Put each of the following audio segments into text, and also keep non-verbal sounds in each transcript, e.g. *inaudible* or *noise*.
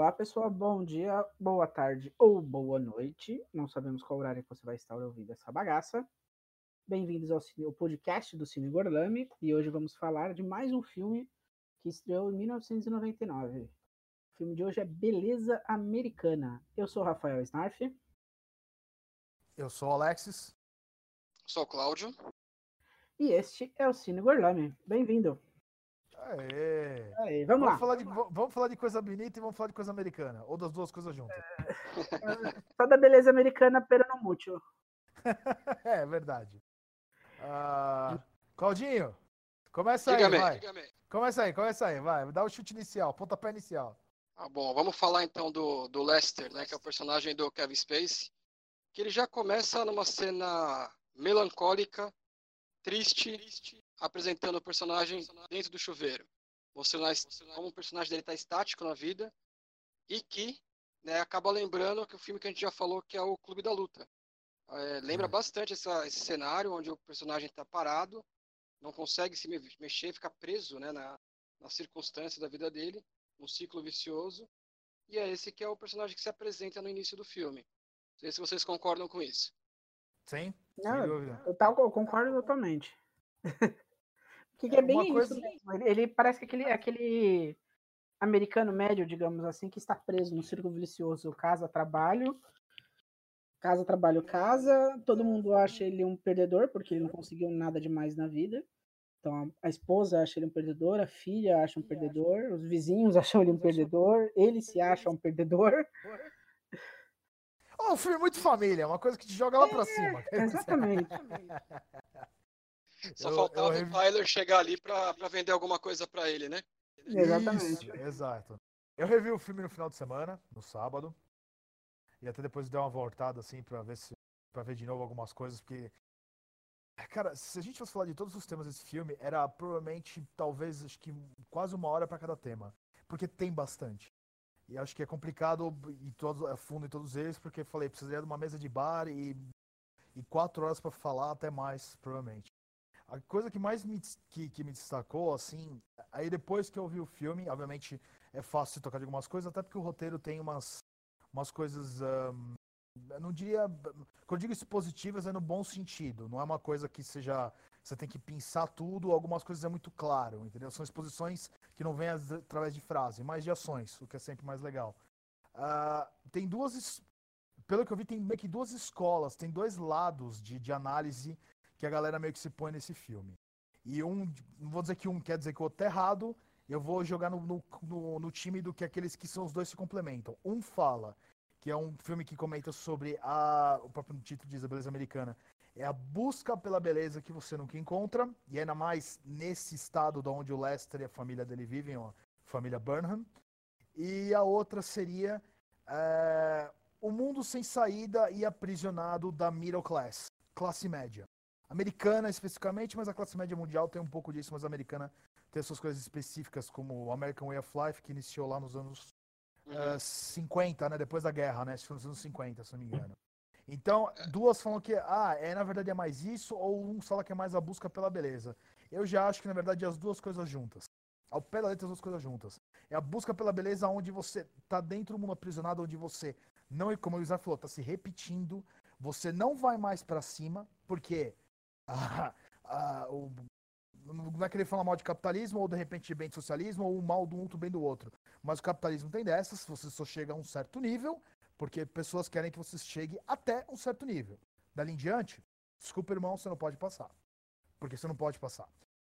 Olá, pessoal. Bom dia, boa tarde ou boa noite. Não sabemos qual horário que você vai estar ouvindo essa bagaça. Bem-vindos ao, cine, ao podcast do Cine Gorlame e hoje vamos falar de mais um filme que estreou em 1999. O filme de hoje é Beleza Americana. Eu sou Rafael Snarf. Eu sou o Alexis. Sou o Cláudio. E este é o Cine Gorlame. Bem-vindo. Aê. Aê, vamos, Vamos lá. falar, de, vamos falar de coisa bonita e vamos falar de coisa americana. Ou das duas coisas juntas. Só da beleza americana, pero não mútil. *laughs* É, verdade. Ah, Claudinho, começa aí, Diga-me, vai. Começa aí, começa aí, vai. Dá o chute inicial, pontapé inicial. Ah, bom, vamos falar então do, do Lester, né, que é o personagem do Kevin Spacey, que ele já começa numa cena melancólica, triste, apresentando o personagem dentro do chuveiro, mostrando a- como o personagem dele está estático na vida e que né, acaba lembrando que o filme que a gente já falou, que é o Clube da Luta. É, lembra Hum. bastante essa- esse cenário onde o personagem está parado, não consegue se me- mexer, fica preso né, na, na circunstância da vida dele, um ciclo vicioso. E é esse que é o personagem que se apresenta no início do filme. Não sei se vocês concordam com isso. Sim? Não, Sem dúvida. Eu, tal- eu concordo totalmente. *laughs* que, que é, É, bem isso coisa- mesmo. Ele, ele parece que aquele, aquele americano médio, digamos assim, que está preso no círculo vicioso casa, trabalho, casa, trabalho, casa. Todo mundo acha ele um perdedor, porque ele não conseguiu nada demais na vida. Então a, a esposa acha ele um perdedor, a filha acha um perdedor, os vizinhos acham ele um perdedor, ele se acha um perdedor. Oh, um filme muito família, uma coisa que te joga lá pra cima. Exatamente. *laughs* Só Eu- faltava eu o Tyler chegar ali pra pra vender alguma coisa pra ele, né? Exatamente. Isso, exato. Eu revi o filme no final de semana, no sábado. E até depois dei uma voltada assim pra ver se para ver de novo algumas coisas, porque cara, se a gente fosse falar de todos os temas desse filme, era provavelmente talvez acho que quase uma hora pra cada tema, porque tem bastante. E acho que é complicado ir todos a fundo em todos eles, porque falei, precisaria de uma mesa de bar e e quatro horas pra falar até mais, provavelmente. A coisa que mais me, que, que me destacou, assim, aí depois que eu vi o filme, obviamente é fácil tocar de algumas coisas, até porque o roteiro tem umas, umas coisas, eu não diria, quando eu digo isso positivas é no bom sentido, não é uma coisa que seja, você tem que pensar tudo, algumas coisas é muito claro, entendeu? São exposições que não vêm através de frase, mas de ações, o que é sempre mais legal. Ah, tem duas, pelo que eu vi, tem meio que duas escolas, tem dois lados de, de análise que a galera meio que se põe nesse filme. E um, não vou dizer que um quer dizer que o outro tá errado, eu vou jogar no, no, no, no time do que aqueles que são os dois se complementam. Um fala que é um filme que comenta sobre a. O próprio título diz a beleza americana. É a busca pela beleza que você nunca encontra, e ainda mais nesse estado de onde o Lester e a família dele vivem, ó, família Burnham. E a outra seria é, o mundo sem saída e aprisionado da middle class, classe média. Americana especificamente, mas a classe média mundial tem um pouco disso, mas a americana tem suas coisas específicas, como o American Way of Life, que iniciou lá nos anos Uhum. eh, 50, né? Depois da guerra, né? Nos anos 50, se não me engano. Então, duas falam que, ah, é, na verdade é mais isso, ou um fala que é mais a busca pela beleza. Eu já acho que, na verdade, é as duas coisas juntas. Ao pé da letra, as duas coisas juntas. É a busca pela beleza onde você tá dentro do mundo aprisionado, onde você não, como o Isaac falou, tá se repetindo, você não vai mais para cima, porque *laughs* ah, ah, o, não vai querer falar mal de capitalismo, ou de repente bem de socialismo, ou o mal do um, do bem do outro. Mas o capitalismo tem dessas, você só chega a um certo nível, porque pessoas querem que você chegue até um certo nível. Dali em diante, desculpa, irmão, você não pode passar. Porque você não pode passar.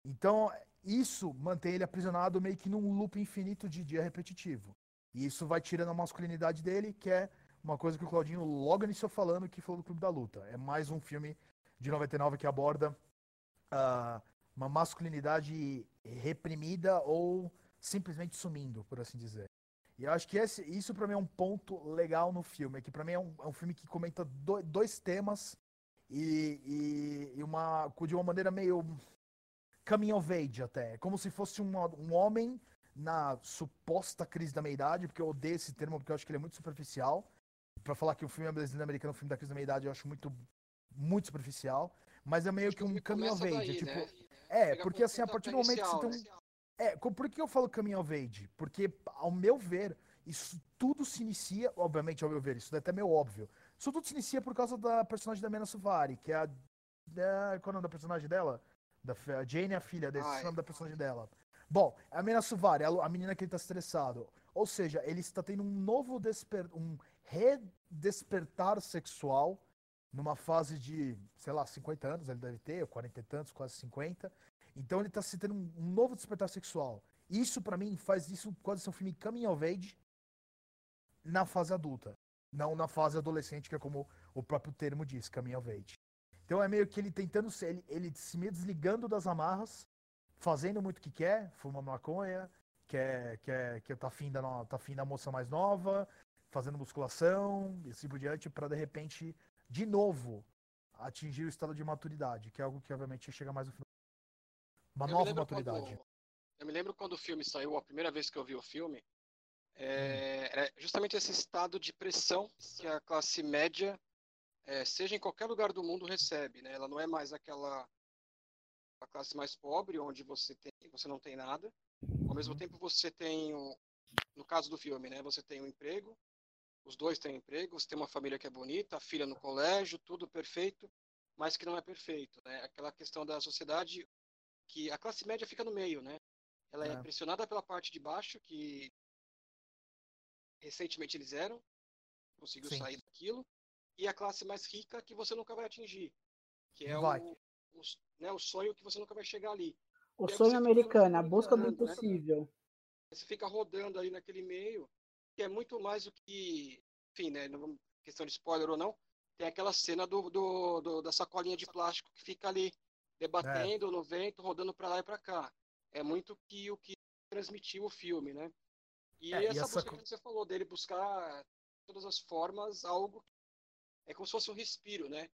Então, isso mantém ele aprisionado meio que num loop infinito de dia repetitivo. E isso vai tirando a masculinidade dele, que é uma coisa que o Claudinho logo iniciou falando, que falou do Clube da Luta. É mais um filme de 99 que aborda ah, uma masculinidade reprimida ou simplesmente sumindo, por assim dizer. E eu acho que esse, isso pra mim é um ponto legal no filme, é que pra mim é um, é um filme que comenta do- dois temas e, e- e uma de uma maneira meio coming of age até, É como se fosse um, um homem na suposta crise da meia-idade, porque eu odeio esse termo porque eu acho que ele é muito superficial. Pra falar que o filme é brasileiro americano, o filme da crise da meia-idade, eu acho muito muito superficial, mas é meio que um coming of age, daí, é tipo, né? é, porque assim, a partir do momento que você tem um né? é, co- por que eu falo coming of age? Porque, ao meu ver, isso tudo se inicia, obviamente, ao meu ver, isso é até meio óbvio. Isso tudo se inicia por causa da personagem da Mena Suvari, que é a. É, qual é o nome da personagem dela? Da, a Jane é a filha desse, é o nome da personagem dela. Bom, a Mena Suvari, a, a menina que ele tá estressado. Ou seja, ele está tendo um novo desper, um redespertar sexual numa fase de, sei lá, 50 anos, ele deve ter, 40 e tantos, quase 50. Então ele está se tendo um, um, novo despertar sexual. Isso, para mim, faz isso quase ser um filme coming of age na fase adulta. Não na fase adolescente, que é como o próprio termo diz, coming of age. Então é meio que ele tentando ser, ele, ele se meio desligando das amarras, fazendo muito o que quer, fumando maconha, quer, quer, quer tá afim da, tá da moça mais nova, fazendo musculação e assim por diante, para de repente, de novo, atingir o estado de maturidade, que é algo que obviamente chega mais no final. Uma eu nova maturidade. Quando, eu me lembro quando o filme saiu, a primeira vez que eu vi o filme, é, hum. era justamente esse estado de pressão que a classe média, é, seja em qualquer lugar do mundo, recebe. Né? Ela não é mais aquela a classe mais pobre, onde você, tem, você não tem nada. Ao mesmo uhum. tempo, você tem, no caso do filme, né, você tem um emprego, os dois têm emprego, você tem uma família que é bonita, a filha no colégio, tudo perfeito, mas que não é perfeito. Né? Aquela questão da sociedade que a classe média fica no meio, né? Ela é, é pressionada pela parte de baixo, que recentemente eles eram, conseguiu Sim. sair daquilo, e a classe mais rica que você nunca vai atingir, que é o, o, né, o sonho que você nunca vai chegar ali. O sonho americano, a busca do né? impossível. Né? Você fica rodando ali naquele meio, que é muito mais do que, enfim, né, questão de spoiler ou não, tem aquela cena do, do, do da sacolinha de plástico que fica ali debatendo é. no vento, rodando para lá e para cá. É muito que o que transmitiu o filme, né? E é, essa, e essa busca que você falou dele buscar todas as formas algo é como se fosse um respiro, né?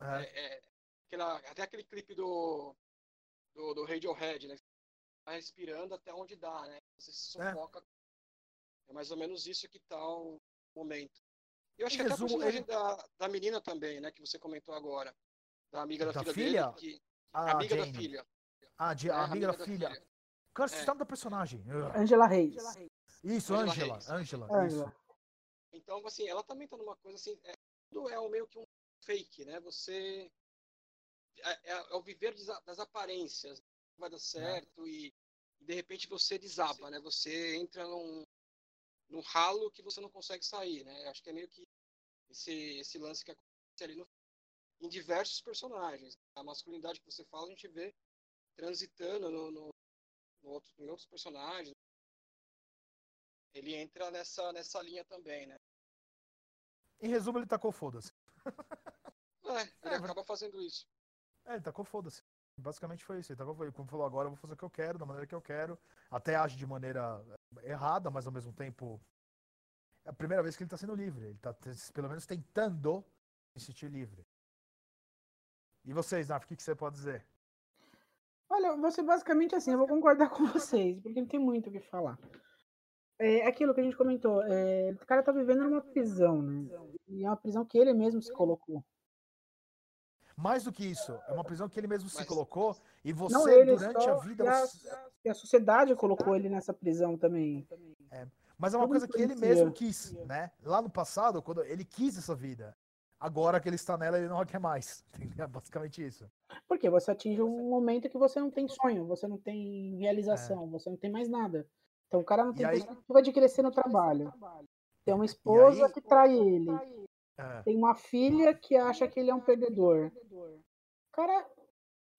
É. é, aquela, até aquele clipe do do, do Radiohead, né? Tá respirando até onde dá, né? Você se é. sufoca. É, é mais ou menos isso que tá o momento. Eu acho em que resumo, até a personagem ele... da, da menina também, né? Que você comentou agora. Da amiga da, da filha, filha, dele. Que, ah, amiga Jane. da filha. Ah, de, é, amiga, amiga, da, da filha. filha. Cara, é. da personagem. Angela Reis. Isso, Angela. Angela. Angela. Então, assim, ela também tá numa coisa assim. É, tudo é meio que um fake, né? Você é, é, é, o viver das aparências. Vai dar certo e, e, de repente você desaba, né? Você entra num, num ralo que você não consegue sair, né? Acho que é meio que esse, esse lance que acontece ali no, em diversos personagens. A masculinidade que você fala, a gente vê transitando no, no, no outro, em outros personagens. Ele entra nessa, nessa linha também, né? Em resumo, ele tacou foda-se. *laughs* É, ele é, acaba fazendo isso. É, ele tacou foda-se. Basicamente foi isso. Ele tacou, como falou agora, eu vou fazer o que eu quero, da maneira que eu quero. Até age de maneira errada, mas ao mesmo tempo. É a primeira vez que ele tá sendo livre. Ele tá pelo menos tentando se sentir livre. E vocês, Naf, o que, que você pode dizer? Olha, você basicamente assim, eu vou concordar com vocês, porque não tem muito o que falar. É aquilo que a gente comentou, é, o cara tá vivendo numa prisão, né? E é uma prisão que ele mesmo se colocou. Mais do que isso, é uma prisão que ele mesmo se colocou e você, não, ele durante a vida. E a, e a, sociedade colocou ele nessa prisão também. É, mas é uma coisa que ele mesmo quis, né? Lá no passado, quando ele quis essa vida. Agora que ele está nela, ele não quer mais. *laughs* É basicamente isso. Porque você atinge um momento que você não tem sonho, você não tem realização, é. você não tem mais nada. Então o cara não tem perspectiva de crescer no trabalho. Tem uma esposa aí... que trai ele. É. Tem uma filha que acha que ele é um perdedor. Cara,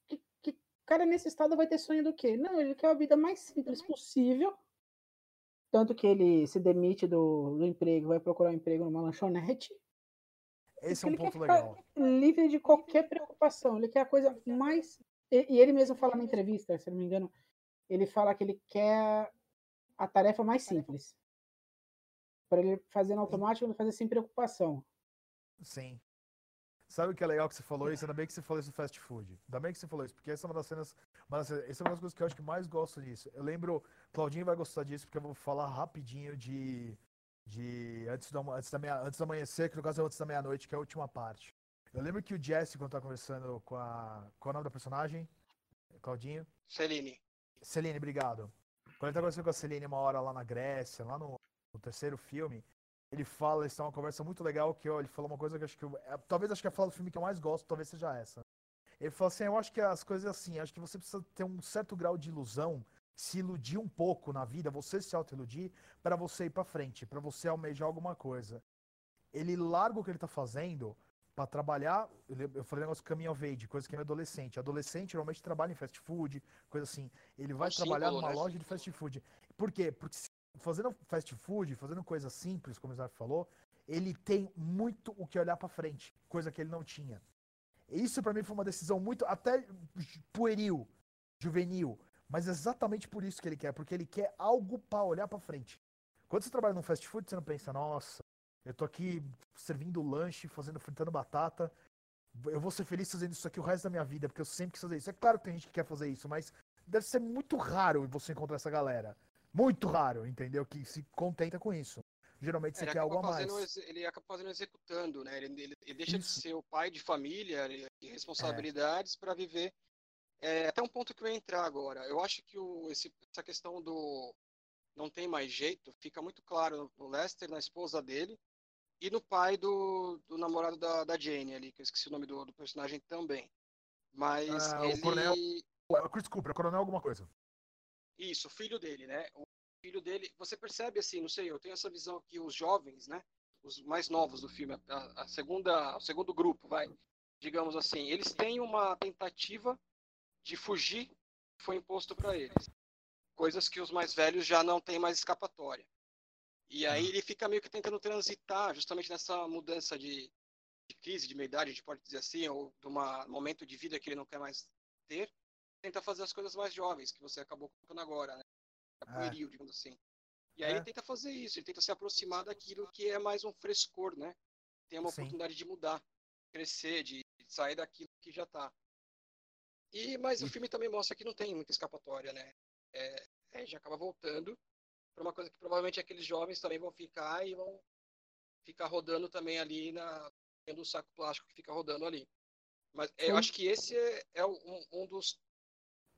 que, que cara nesse estado vai ter sonho do quê? Não, ele quer a vida mais simples possível. Tanto que ele se demite do, do emprego, vai procurar um emprego numa lanchonete. Esse é um ponto legal. Livre de qualquer preocupação. Ele quer a coisa mais. E, e ele mesmo fala na entrevista, se não me engano, ele fala que ele quer a tarefa mais simples. Para ele fazer no automático, ele fazer sem preocupação. Sim. Sabe o que é legal que você falou isso? Ainda bem que você falou isso do fast food. Ainda bem que você falou isso, porque essa é uma das cenas. Mas essa é uma das coisas que eu acho que mais gosto disso. Eu lembro, Claudinho vai gostar disso, porque eu vou falar rapidinho de. de antes, do, antes, da meia, antes do amanhecer, que no caso é antes da meia-noite, que é a última parte. Eu lembro que o Jesse, quando tá conversando com a. Qual é o nome da personagem? Claudinho? Celine. Celine, obrigado. Quando ele tá conversando com a Celine uma hora lá na Grécia, lá no, no terceiro filme, ele fala, isso é uma conversa muito legal, que ó, ele falou uma coisa que acho que eu, é, talvez acho que a fala do filme que eu mais gosto, talvez seja essa. Ele falou assim, eu acho que as coisas assim, acho que você precisa ter um certo grau de ilusão, se iludir um pouco na vida, você se auto-iludir, para você ir para frente, para você almejar alguma coisa. Ele larga o que ele tá fazendo para trabalhar, eu falei negócio caminho of age, coisa que é adolescente. Adolescente normalmente trabalha em fast food, coisa assim. Ele vai é trabalhar numa né? loja de fast food. Por quê? Porque fazendo fast food, fazendo coisa simples, como o Zé falou, ele tem muito o que olhar para frente, coisa que ele não tinha. Isso para mim foi uma decisão muito até pueril, juvenil, mas exatamente por isso que ele quer, porque ele quer algo para olhar para frente. Quando você trabalha num fast food, você não pensa, nossa, eu tô aqui servindo lanche, fazendo fritando batata. Eu vou ser feliz fazendo isso aqui o resto da minha vida, porque eu sempre quis fazer isso. É claro que tem gente que quer fazer isso, mas deve ser muito raro você encontrar essa galera. Muito raro, entendeu? Que se contenta com isso. Geralmente você quer algo a mais. Ele acaba fazendo executando, né? Ele, ele, ele deixa isso. de ser o pai de família e responsabilidades é. para viver. É, até um ponto que eu ia entrar agora. Eu acho que o, esse, essa questão do não tem mais jeito fica muito claro no Lester, na esposa dele, e no pai do, do namorado da, da Jane ali, que eu esqueci o nome do, do personagem também. Mas ah, ele... O coronel... Chris Cooper, o coronel alguma coisa. Isso, filho dele, né? O filho dele, você percebe assim, não sei, eu tenho essa visão que os jovens, né? Os mais novos do filme, a, a segunda, o segundo grupo, vai, digamos assim, eles têm uma tentativa de fugir que foi imposto para eles. Coisas que os mais velhos já não têm mais escapatória. E aí ele fica meio que tentando transitar justamente nessa mudança de, de crise de meia-idade, a gente pode dizer assim, ou de um momento de vida que ele não quer mais ter, tenta fazer as coisas mais jovens, que você acabou colocando agora, né? É pueril, digamos assim. E aí é. ele tenta fazer isso, ele tenta se aproximar daquilo que é mais um frescor, né? Tem uma Sim. oportunidade de mudar, crescer, de, sair daquilo que já está. E, mas e... o filme também mostra que não tem muita escapatória, né? É, é, já acaba voltando para uma coisa que provavelmente aqueles jovens também vão ficar e vão ficar rodando também ali na dentro do saco plástico que fica rodando ali. Mas Sim. eu acho que esse é, é um, um, dos,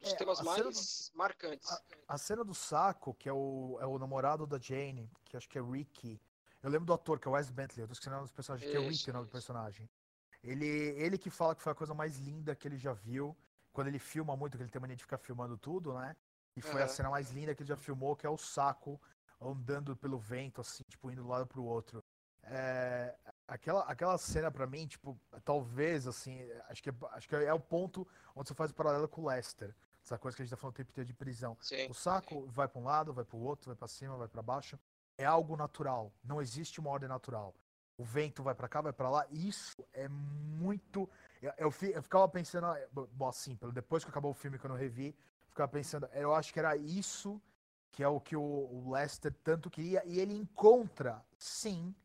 dos é, temas mais do, marcantes. A, a, cena do saco, que é o, é o namorado da Jane, que acho que é Ricky. Eu lembro do ator, que é o Wes Bentley, eu tô esquecendo o nome dos personagens, que é Ricky o nome do personagem. Ele, ele que fala que foi a coisa mais linda que ele já viu. Quando ele filma muito, que ele tem mania de ficar filmando tudo, né? E foi uhum. a cena mais linda que ele já filmou, que é o saco andando pelo vento, assim, tipo, indo de um lado pro outro. É, aquela, aquela cena para mim, tipo, talvez, assim, acho que, é, acho que é o ponto onde você faz o paralelo com o Lester. Essa coisa que a gente tá falando o tempo inteiro de prisão. Sim, o saco sim. vai para um lado, vai para o outro, vai para cima, vai para baixo. É algo natural. Não existe uma ordem natural. O vento vai para cá, vai para lá. Isso é muito. Eu, eu, eu, ficava pensando, bom, assim, depois que acabou o filme que eu não revi, ficava pensando, eu acho que era isso que é o que o Lester tanto queria, e ele encontra, sim,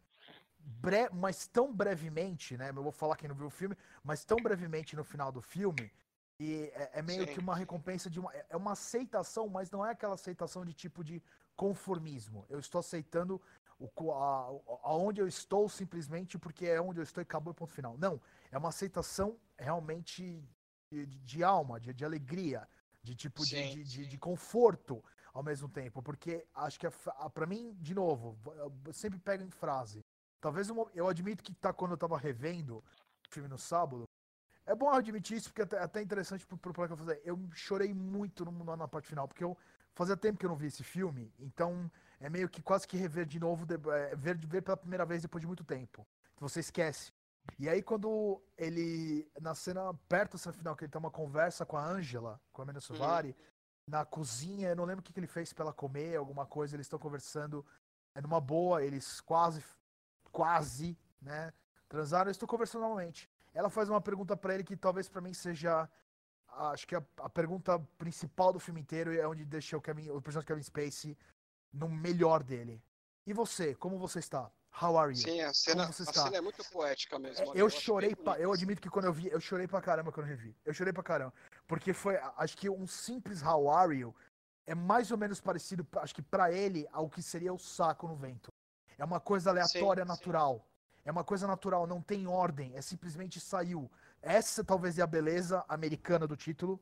bre mas tão brevemente, né? Eu vou falar quem não viu o filme, mas tão brevemente no final do filme, e é, é meio sim. que uma recompensa de uma. É uma aceitação, mas não é aquela aceitação de tipo de conformismo. Eu estou aceitando o, a, aonde eu estou simplesmente porque é onde eu estou e acabou o ponto final. Não, é uma aceitação realmente de, de, alma, de, de alegria de tipo sim, de, de, de, conforto ao mesmo tempo, porque acho que para mim, de novo, eu sempre pego em frase. Talvez eu, eu admito que tá quando eu tava revendo o filme no sábado. É bom admitir isso, porque é até, até interessante pro, pro, pro que eu fazer. Eu chorei muito no, na parte final, porque eu fazia tempo que eu não vi esse filme, então é meio que quase que rever de novo, de, é, ver, ver pela primeira vez depois de muito tempo. Você esquece. E aí, quando ele, na cena perto da cena final, que ele tem uma conversa com a Angela, com a Mena Suvari, uhum. na cozinha, eu não lembro o que, que ele fez pra ela comer, alguma coisa, eles estão conversando é numa boa, eles quase, quase, né, transaram, eles estão conversando normalmente. Ela faz uma pergunta para ele que talvez para mim seja, acho que a, a, pergunta principal do filme inteiro é onde deixa o, Kevin, o personagem Kevin Spacey no melhor dele. E você, como você está? How are you? Sim, a cena, a cena é muito poética mesmo. É, eu, eu chorei, pra, eu admito que quando eu vi, eu chorei pra caramba quando eu revi. Eu chorei pra caramba. Porque foi, acho que um simples How are you é mais ou menos parecido, acho que para ele, ao que seria o saco no vento. É uma coisa aleatória, sim, natural. Sim. É uma coisa natural, não tem ordem, é simplesmente saiu. Essa talvez é a beleza americana do título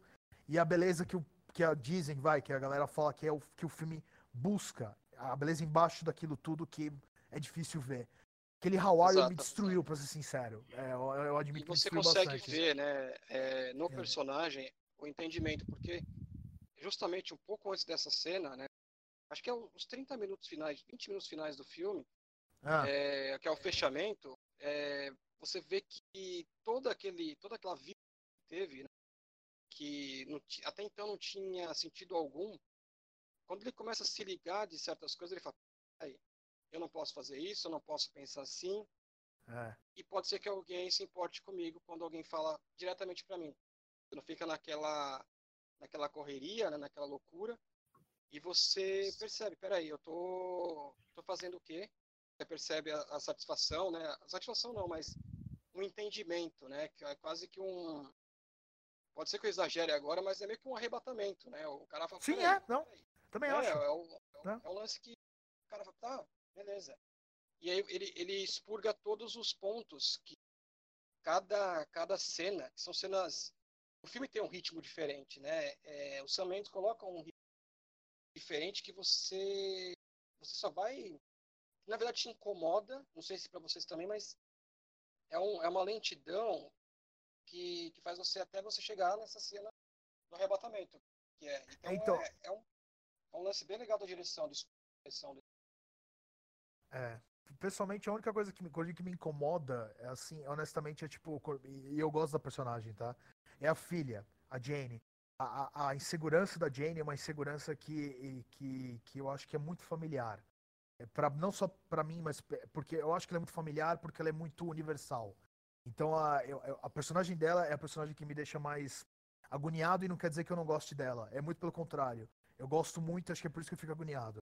e a beleza que, o, que a dizem, vai, que a galera fala que é o que o filme busca a beleza embaixo daquilo tudo que é difícil ver. Aquele You me destruiu, pra ser sincero. É, eu, eu admito que você consegue bastante. ver, né, é, no É. personagem o entendimento, porque justamente um pouco antes dessa cena, né, acho que é os 30 minutos finais, 20 minutos finais do filme, Ah, é, que é o fechamento, é, você vê que toda, aquele, toda aquela vida que teve, né, que não até então não tinha sentido algum, quando ele começa a se ligar de certas coisas, ele fala, eu não posso fazer isso, eu não posso pensar assim, é. e pode ser que alguém se importe comigo quando alguém fala diretamente para mim. Você não fica naquela naquela correria, né, naquela loucura, e você percebe, peraí, eu tô, tô fazendo o quê? Você percebe a, a satisfação, né? A satisfação não, mas um entendimento, né? Que é quase que um pode ser que eu exagere agora, mas é meio que um arrebatamento, né? O cara fala, Sim, "Peraí, é, não. peraí." Também É, acho. é, o, é, o, Né? é um lance que o cara fala, tá, beleza. E aí ele, ele expurga todos os pontos que cada, cada cena, que são cenas. O filme tem um ritmo diferente, né? É, o Sam Mendes coloca um ritmo diferente que você. Você só vai. Na verdade te incomoda, não sei se para vocês também, mas é, um, é uma lentidão que, que faz você até você chegar nessa cena do arrebatamento. Que é, então, Então- é, é um, é um lance bem legal da direção, de direção. É. Pessoalmente, a única coisa que me, que me incomoda é assim, honestamente, é tipo, e eu gosto da personagem, tá? É a filha, a Jane. A, a, a insegurança da Jane é uma insegurança que, que, que eu acho que é muito familiar. É pra, não só pra mim, mas porque eu acho que ela é muito familiar, porque ela é muito universal. Então a, a personagem dela é a personagem que me deixa mais agoniado e não quer dizer que eu não goste dela. É muito pelo contrário. Eu gosto muito, acho que é por isso que eu fico agoniado.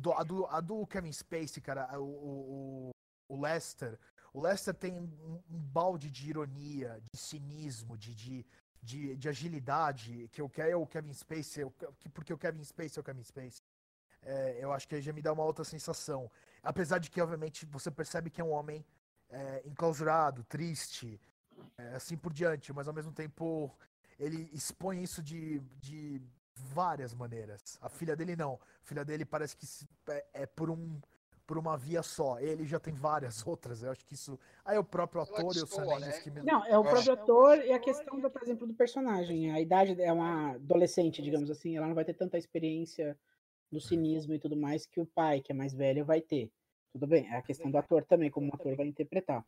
Do- a, do, a do Kevin Spacey, cara, o, o, o- Lester. O Lester tem um, um balde de ironia, de cinismo, de, de, de, de agilidade, que eu quero é o Kevin Spacey, porque o Kevin Spacey é o Kevin Spacey. É, eu acho que aí já me dá uma outra sensação. Apesar de que, obviamente, você percebe que é um homem é, enclausurado, triste, é, assim por diante, mas ao mesmo tempo ele expõe isso de, de várias maneiras. A filha dele não. A filha dele parece que é, é por um por uma via só. Ele já tem várias *laughs* outras. Eu acho que isso. Aí o próprio Ela ator e o Sam né? que me. Não, é o próprio acho- ator e a questão, do, por exemplo, do personagem. A idade é uma adolescente, digamos assim, ela não vai ter tanta experiência no cinismo e tudo mais que o pai, que é mais velho, vai ter. Tudo bem, é a questão do ator também, como o ator vai interpretar.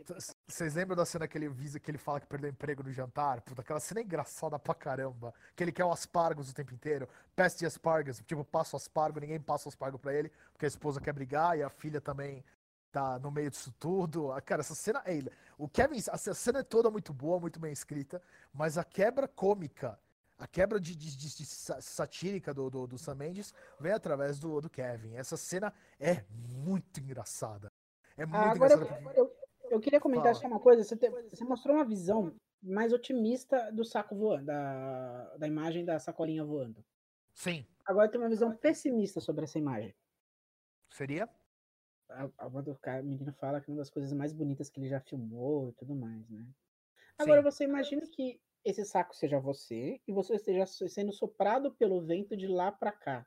Vocês lembram da cena que ele visa que ele fala que perdeu emprego no jantar? Puta, aquela cena é engraçada pra caramba. Que ele quer o aspargos o tempo inteiro. Peste aspargos. Tipo, passa o aspargo, ninguém passa o aspargo pra ele, porque a esposa quer brigar e a filha também tá no meio disso tudo. Ah, Cara, essa cena. é- O Kevin. Essa cena é toda muito boa, muito bem escrita, mas a quebra cômica, a quebra de, de- de- de sa- satírica do, do, do Sam Mendes vem através do, do Kevin. Essa cena é muito engraçada. É muito Ah, agora, engraçada. porque- eu, eu queria comentar Fala. só uma coisa. Você, te- você mostrou uma visão mais otimista do saco voando, da, da imagem da sacolinha voando. Sim, Agora tem uma visão pessimista sobre essa imagem. seria? A, a, menino fala que é uma das coisas mais bonitas que ele já filmou e tudo mais, né? Sim. Agora você imagina que esse saco seja você e você esteja sendo soprado pelo vento de lá pra cá.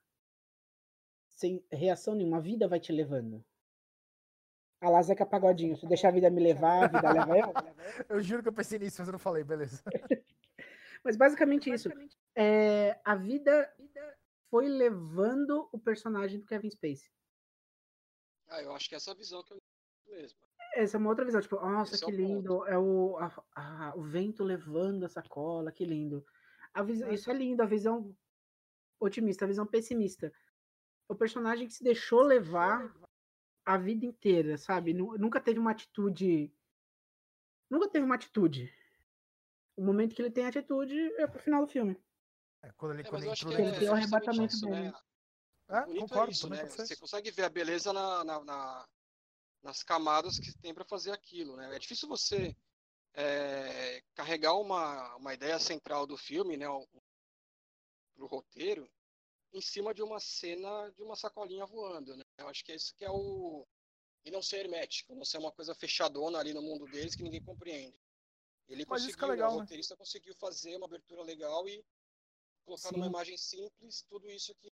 Sem reação nenhuma, a vida vai te levando. A lá Zeca Pagodinho, se deixar a vida me levar, a vida leva eu. *laughs* Eu juro que eu pensei nisso, mas eu não falei, beleza. *laughs* Mas basicamente isso. É, a vida foi levando o personagem do Kevin Spacey. Ah, eu acho que é essa visão que eu mesmo. Essa é uma outra visão, tipo, nossa, Esse é que ponto. lindo, é o, a- a- o vento levando a sacola, que lindo. A visão, isso é lindo, a visão otimista, a visão pessimista. O personagem que se deixou levar a vida inteira, sabe? Nu- Nunca teve uma atitude. Nunca teve uma atitude. O momento que ele tem atitude é pro final do filme. É, quando ele, É, quando ele entrou que Ele dentro tem o justamente arrebatamento isso, dele. né? É, concordo, é isso, né? Você consegue ver a beleza na, na- na- nas camadas que tem para fazer aquilo, né? É difícil você é, carregar uma, uma ideia central do filme, né? O, pro roteiro em cima de uma cena de uma sacolinha voando, né? Eu acho que é isso que é o e não ser hermético, não ser uma coisa fechadona ali no mundo deles que ninguém compreende. Ele Mas conseguiu, isso que é né, legal, o né? roteirista conseguiu fazer uma abertura legal e colocar numa Sim. imagem simples tudo isso que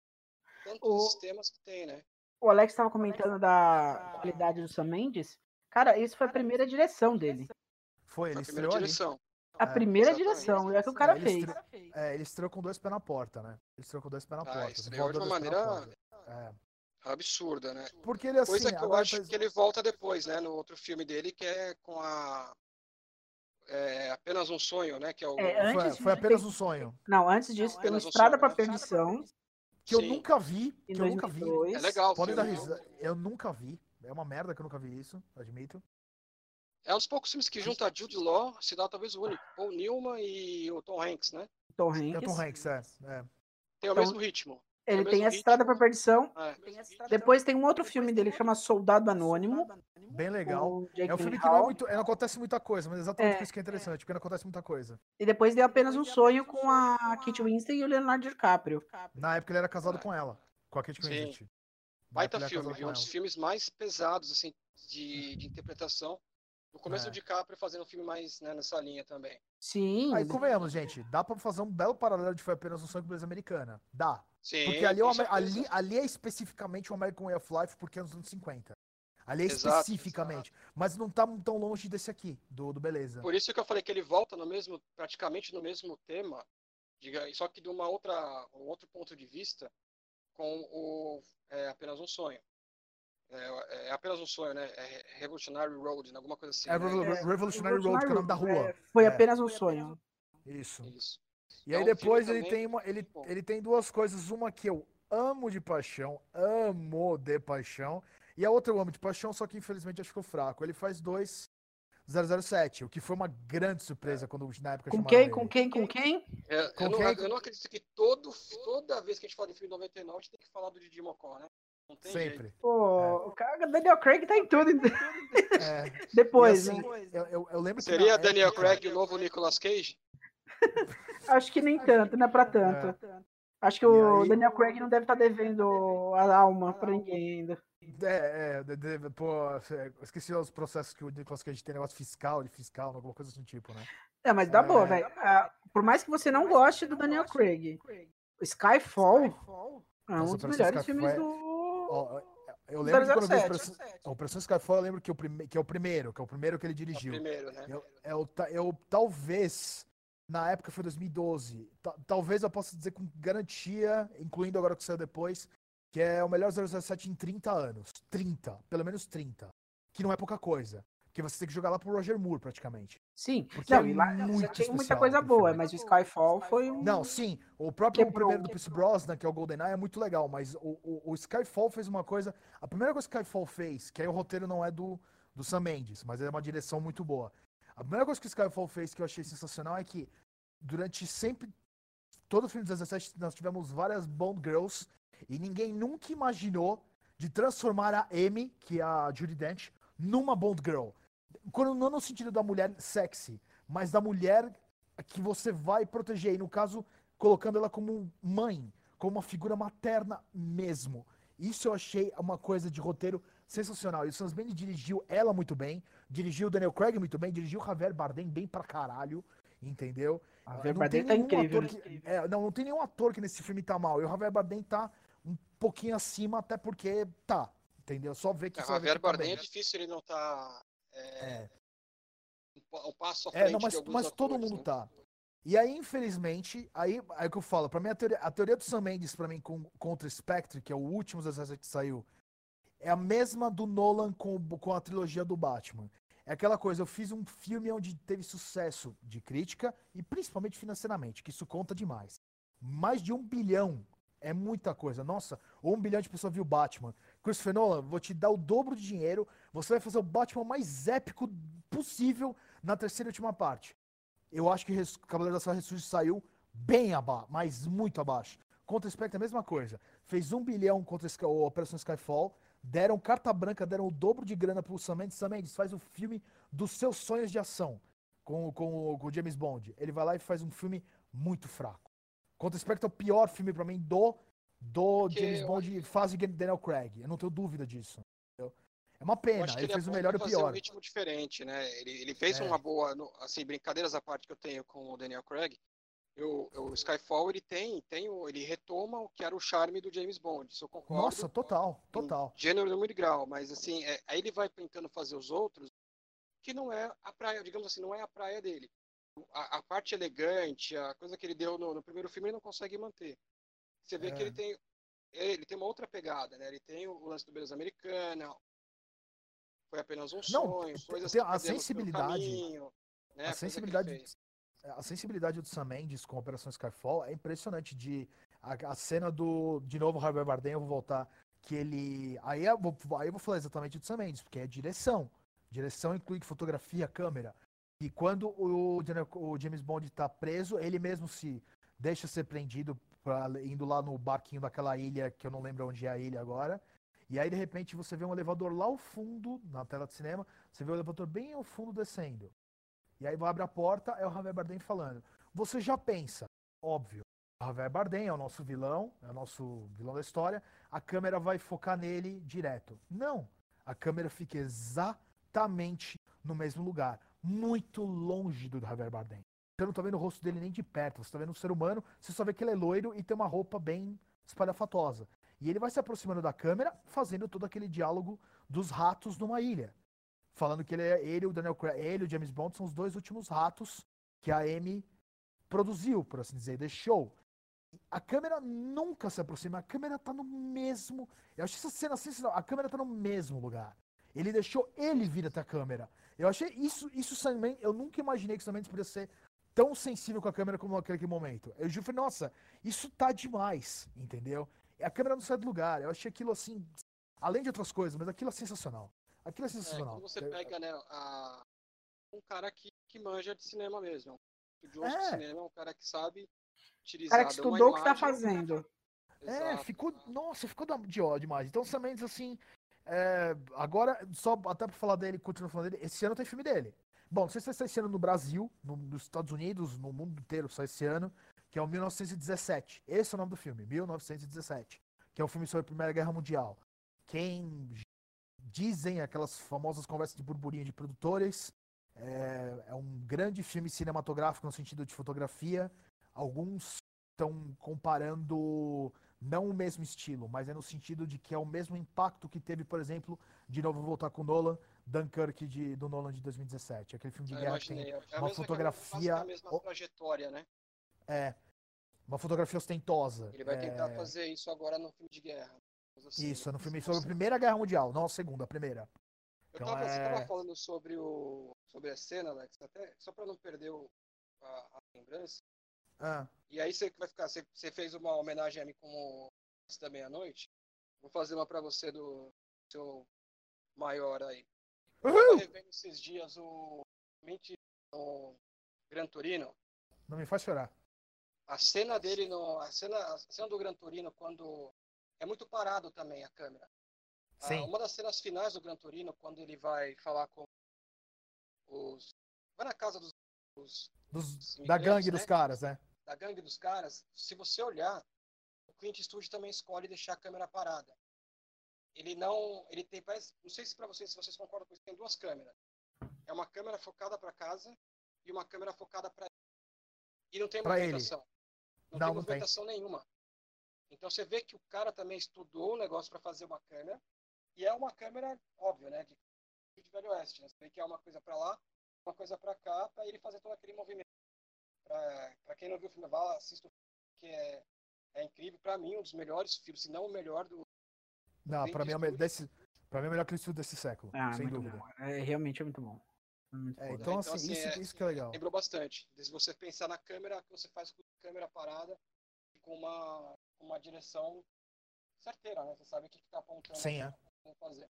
tantos O- sistemas que tem, né? O Alex estava comentando da qualidade do Sam Mendes. Cara, isso foi a primeira direção dele. Foi, ele a estreou ali. direção. A É, primeira exatamente. direção, é o que o cara Ele fez. estre- É, ele estreou com dois pés na porta, né? Ele estreou com dois pés na Ah, porta. estreou de uma maneira. É. absurda, né? Porque ele assim. Coisa que eu acho tá- que ele volta depois, né? No outro filme dele, que é com a. É apenas um sonho, né? Que é o. É, antes Foi, foi apenas tem- um sonho. Não, antes disso tem o Apenas um Estrada sonho, pra né? Perdição, Que eu Sim. nunca vi. Que eu nunca vi. 2002. É legal. Podem dar risada. Eu nunca vi. É uma merda que eu nunca vi isso, admito. É um dos poucos filmes que junta Jude Law, se dá talvez o único. Paul Newman e o Tom Hanks, né? Tom É o Hanks. Tom Hanks, é. é. Tem o Então, mesmo ritmo. Ele o tem a Estrada pra ritmo. Perdição. É. Depois tem um outro filme dele que chama Soldado Anônimo. Bem legal. É um filme que não, é muito, é, não acontece muita coisa, mas exatamente É, por isso que é interessante, porque não acontece muita coisa. E depois deu apenas um sonho com a Kate Winslet e o Leonardo DiCaprio. Na época ele era casado com ela, com a Kate Sim. Winslet. Baita ele filme, com Um dos filmes mais pesados, assim, de, de interpretação. No começo É. o DiCaprio fazendo um filme mais né, nessa linha também. Sim. Aí convenhamos, gente, dá pra fazer um belo paralelo de Foi Apenas um Sonho com Beleza Americana. Dá. Sim, Porque ali, é ali, ali é especificamente o American Way of Life, porque é nos anos 50. Ali é Exato, especificamente. Mas não tá tão longe desse aqui, do, do Beleza. Por isso que eu falei que ele volta no mesmo, praticamente no mesmo tema, só que de uma outra, um outro ponto de vista, com o é apenas um sonho. É, é apenas um sonho, né? É Revolutionary Road, né? alguma coisa assim. É né? Revol- Revolutionary Road, que é o nome da rua. É, foi É. apenas um sonho. Isso. Isso. E É aí um filme depois ele tem, uma, ele, ele tem duas coisas. Uma que eu amo de paixão, amo de paixão. E a outra eu amo de paixão, só que infelizmente acho que ficou fraco. Ele faz dois 007, o que foi uma grande surpresa quando na época Com quem, ele. com quem, com quem? É, Com eu, não, quem? eu não acredito que todo, toda vez que a gente fala de filme 99, a gente tem que falar do Didi Mocó, né? Não tem jeito. Sempre. Pô, o cara, Daniel Craig tá em tudo. É, *laughs* Depois, assim, né? eu, eu- eu lembro que Seria Daniel época- Craig o novo Nicolas Cage? Acho que nem tanto, não é pra tanto. Acho que o aí- Daniel Craig não deve estar devendo a alma pra ninguém ainda. É, é, de- de- pô, é, eu esqueci os processos que o Nicolas Cage tem, negócio fiscal, de fiscal, alguma coisa assim do tipo, né? É, mas dá É. boa, velho. Ah, Por mais que você não goste do Daniel Craig, Skyfall é um Nossa, dos melhores Skyfall filmes é- do. Ó, eu lembro que quando eu vi 007. Operação, a Operação Skyfall, eu lembro que, o prime, que é o primeiro, que é o primeiro que ele É o dirigiu. primeiro, né? Eu, eu, eu talvez, na época foi 2012, ta- talvez eu possa dizer com garantia, incluindo agora que saiu depois, que é o melhor 007 em 30 anos. 30, pelo menos 30. Que não é pouca coisa. Porque você tem que jogar lá pro Roger Moore, praticamente. Sim, Porque não, é lá muito tem muita coisa boa, filme. mas o Skyfall foi um. Não, sim. O próprio Quebrou. primeiro do Pierce Brosnan, que é o GoldenEye, é muito legal, mas o, o, o Skyfall fez uma coisa. A primeira coisa que o Skyfall fez, que aí o roteiro não é do, do Sam Mendes, mas é uma direção muito boa. A primeira coisa que o Skyfall fez que eu achei sensacional é que durante sempre. Todo o filme de 17 nós tivemos várias Bond Girls e ninguém nunca imaginou de transformar a Amy, que é a Judy Dench, numa Bond Girl. Quando, não no sentido da mulher sexy, mas da mulher que você vai proteger. E no caso, colocando ela como mãe, como uma figura materna mesmo. Isso eu achei uma coisa de roteiro sensacional. E o Sam Mendes dirigiu ela muito bem, dirigiu o Daniel Craig muito bem, dirigiu o Javier Bardem bem pra caralho, entendeu? A Não Javier Bardem tá incrível. ator que- é, não, não tem nenhum ator que nesse filme tá mal. E o Javier Bardem tá um pouquinho acima, até porque tá, entendeu? Só ver que É, vai ver Javier tá Bardem bem. é difícil ele não tá É. pa- um passo à É, frente não, mas, mas todo atores, mundo né? tá. E aí, infelizmente, aí é o que eu falo, pra mim a teoria, a teoria do Sam Mendes, pra mim, com, contra Spectre, que é o último 007 que saiu, é a mesma do Nolan com, com a trilogia do Batman. É aquela coisa, eu fiz um filme onde teve sucesso de crítica e principalmente financeiramente, que isso conta demais. Mais de um bilhão é muita coisa. Nossa, um bilhão de pessoas viu Batman. Christopher Nolan, vou te dar o dobro de dinheiro, você vai fazer o Batman mais épico possível na terceira e última parte. Eu acho que Cavaleiro da Ressurge saiu bem abaixo, mas muito abaixo. Contra Spectre a mesma coisa. Fez um bilhão contra o Operação Skyfall, deram carta branca, deram o dobro de grana pro Sam Mendes. Sam Mendes faz o filme dos seus sonhos de ação com, com, o- com o James Bond. Ele vai lá e faz um filme muito fraco. Contra Spectre é o pior filme pra mim do, do Porque James Bond fase de Daniel Craig. Eu não tenho dúvida disso. entendeu? É uma pena. Acho Ele, ele, é fez o bom melhor e o fazer um pior. ritmo diferente, né? Ele, ele fez É. uma boa, assim, brincadeiras à parte que eu tenho com o Daniel Craig, O, o Skyfall ele tem, tem ele retoma o que era o charme do James Bond. Isso eu concordo. Nossa, total, total. Gênero, número e grau, mas assim, é, aí ele vai tentando fazer os outros que não é a praia, digamos assim, não é a praia dele. A, a parte elegante, a coisa que ele deu no, no, primeiro filme, ele não consegue manter. Você vê é. que ele tem ele tem uma outra pegada, né? Ele tem o lance do beleza americana, foi apenas um não, sonho, coisas tem a sensibilidade, caminho, né? a sensibilidade a sensibilidade do Sam Mendes com a Operação Skyfall é impressionante de a, a, cena do de novo Harvey Bardem eu vou voltar que ele aí eu vou, aí eu vou falar exatamente do Sam Mendes porque é direção. Direção inclui fotografia câmera. E quando o, o James Bond está preso ele mesmo se deixa ser prendido pra, indo lá no barquinho daquela ilha que eu não lembro onde é a ilha agora. E aí de repente você vê um elevador lá ao fundo na tela de cinema você vê o elevador bem ao fundo descendo e aí abre a porta, é o Javier Bardem falando. Você já pensa, óbvio, o Javier Bardem é o nosso vilão, é o nosso vilão da história, a câmera vai focar nele direto. Não, a câmera fica exatamente no mesmo lugar, muito longe do Javier Bardem. Você não tá vendo o rosto dele nem de perto, você tá vendo um ser humano, você só vê que ele é loiro e tem uma roupa bem espalhafatosa. E ele vai se aproximando da câmera, fazendo todo aquele diálogo dos ratos numa ilha falando que ele, é, ele, o Daniel Craig, ele o James Bond são os dois últimos ratos que a Amy produziu, por assim dizer, deixou. A câmera nunca se aproxima, a câmera tá no mesmo. Eu achei essa cena sensacional. A câmera tá no mesmo lugar. Ele deixou ele vir até a câmera. Eu achei isso, isso também. Eu nunca imaginei que o poderia ser tão sensível com a câmera como naquele momento. Eu juro, nossa, isso tá demais, entendeu? A câmera não sai do lugar. Eu achei aquilo assim, além de outras coisas, mas aquilo é sensacional. Aquilo é, é sensacional. É, quando você pega, né, a... um cara que, que manja de cinema mesmo. Um estudioso é. de cinema, um cara que sabe utilizar. cara que estudou o que está fazendo. É, ficou. Nossa, ficou de ódio demais. Então, Sam Mendes, assim. É, agora, só até pra falar dele, continuando falando dele, esse ano tem filme dele. Bom, não sei se vai sair esse ano no Brasil, no, nos Estados Unidos, no mundo inteiro, sai esse ano, que é o 1917. Esse é o nome do filme, 1917. Que é um filme sobre a Primeira Guerra Mundial. Quem dizem aquelas famosas conversas de burburinho de produtores. É, é, um grande filme cinematográfico no sentido de fotografia. Alguns estão comparando não o mesmo estilo, mas é no sentido de que é o mesmo impacto que teve, por exemplo, de novo voltar com Nolan, Dunkirk de, do Nolan de 2017. Aquele filme de guerra que tem é uma fotografia. A mesma trajetória, né? É. Uma fotografia ostentosa. Ele vai tentar é... fazer isso agora no filme de guerra. Assim, Isso, no filme sobre a Primeira Guerra Mundial, não a Segunda, a Primeira. Então, tava, é... Você estava falando sobre, o, sobre a cena, Alex, até, só para não perder o, a, a, lembrança. Ah. E aí você vai ficar, você, você fez uma homenagem a mim como da meia-noite. Vou fazer uma para você do seu maior aí. Eu revendo esses dias o, o Gran Turino. Não me faz chorar. A cena dele no. A cena, a cena do Gran Turino, quando é muito parado também a câmera. Ah, Sim. Ah, uma das cenas finais do Gran Torino, quando ele vai falar com os. Vai na casa dos. dos, dos da gangue né? dos caras, né? Da gangue dos caras. Se você olhar, o Clint Eastwood também escolhe deixar a câmera parada. Ele não. Ele tem. Parece, não sei se para vocês, se vocês concordam com isso, tem duas câmeras. É uma câmera focada para casa e uma câmera focada para E não tem pra movimentação. Ele. Não, não tem movimentação tem. nenhuma. Então você vê que o cara também estudou o negócio para fazer uma câmera, e é uma câmera, óbvio, né, de, de Velho Oeste. Né? Você vê que é uma coisa para lá, uma coisa para cá, para ele fazer todo aquele movimento. Para quem não viu o filme, vá, assista o filme, que é, é incrível. Para mim, um dos melhores filmes, se não o melhor do. Não, para mim, é desse, pra mim é o melhor que estudo desse século, ah, sem dúvida. Bom. É, realmente é muito bom. É é, então, assim, então, assim, isso, é, isso que é legal. Lembrou bastante. Se você pensar na câmera, que você faz com a câmera parada, com uma, uma direção certeira, né? Você sabe o que está apontando. Sim, é. Fazer.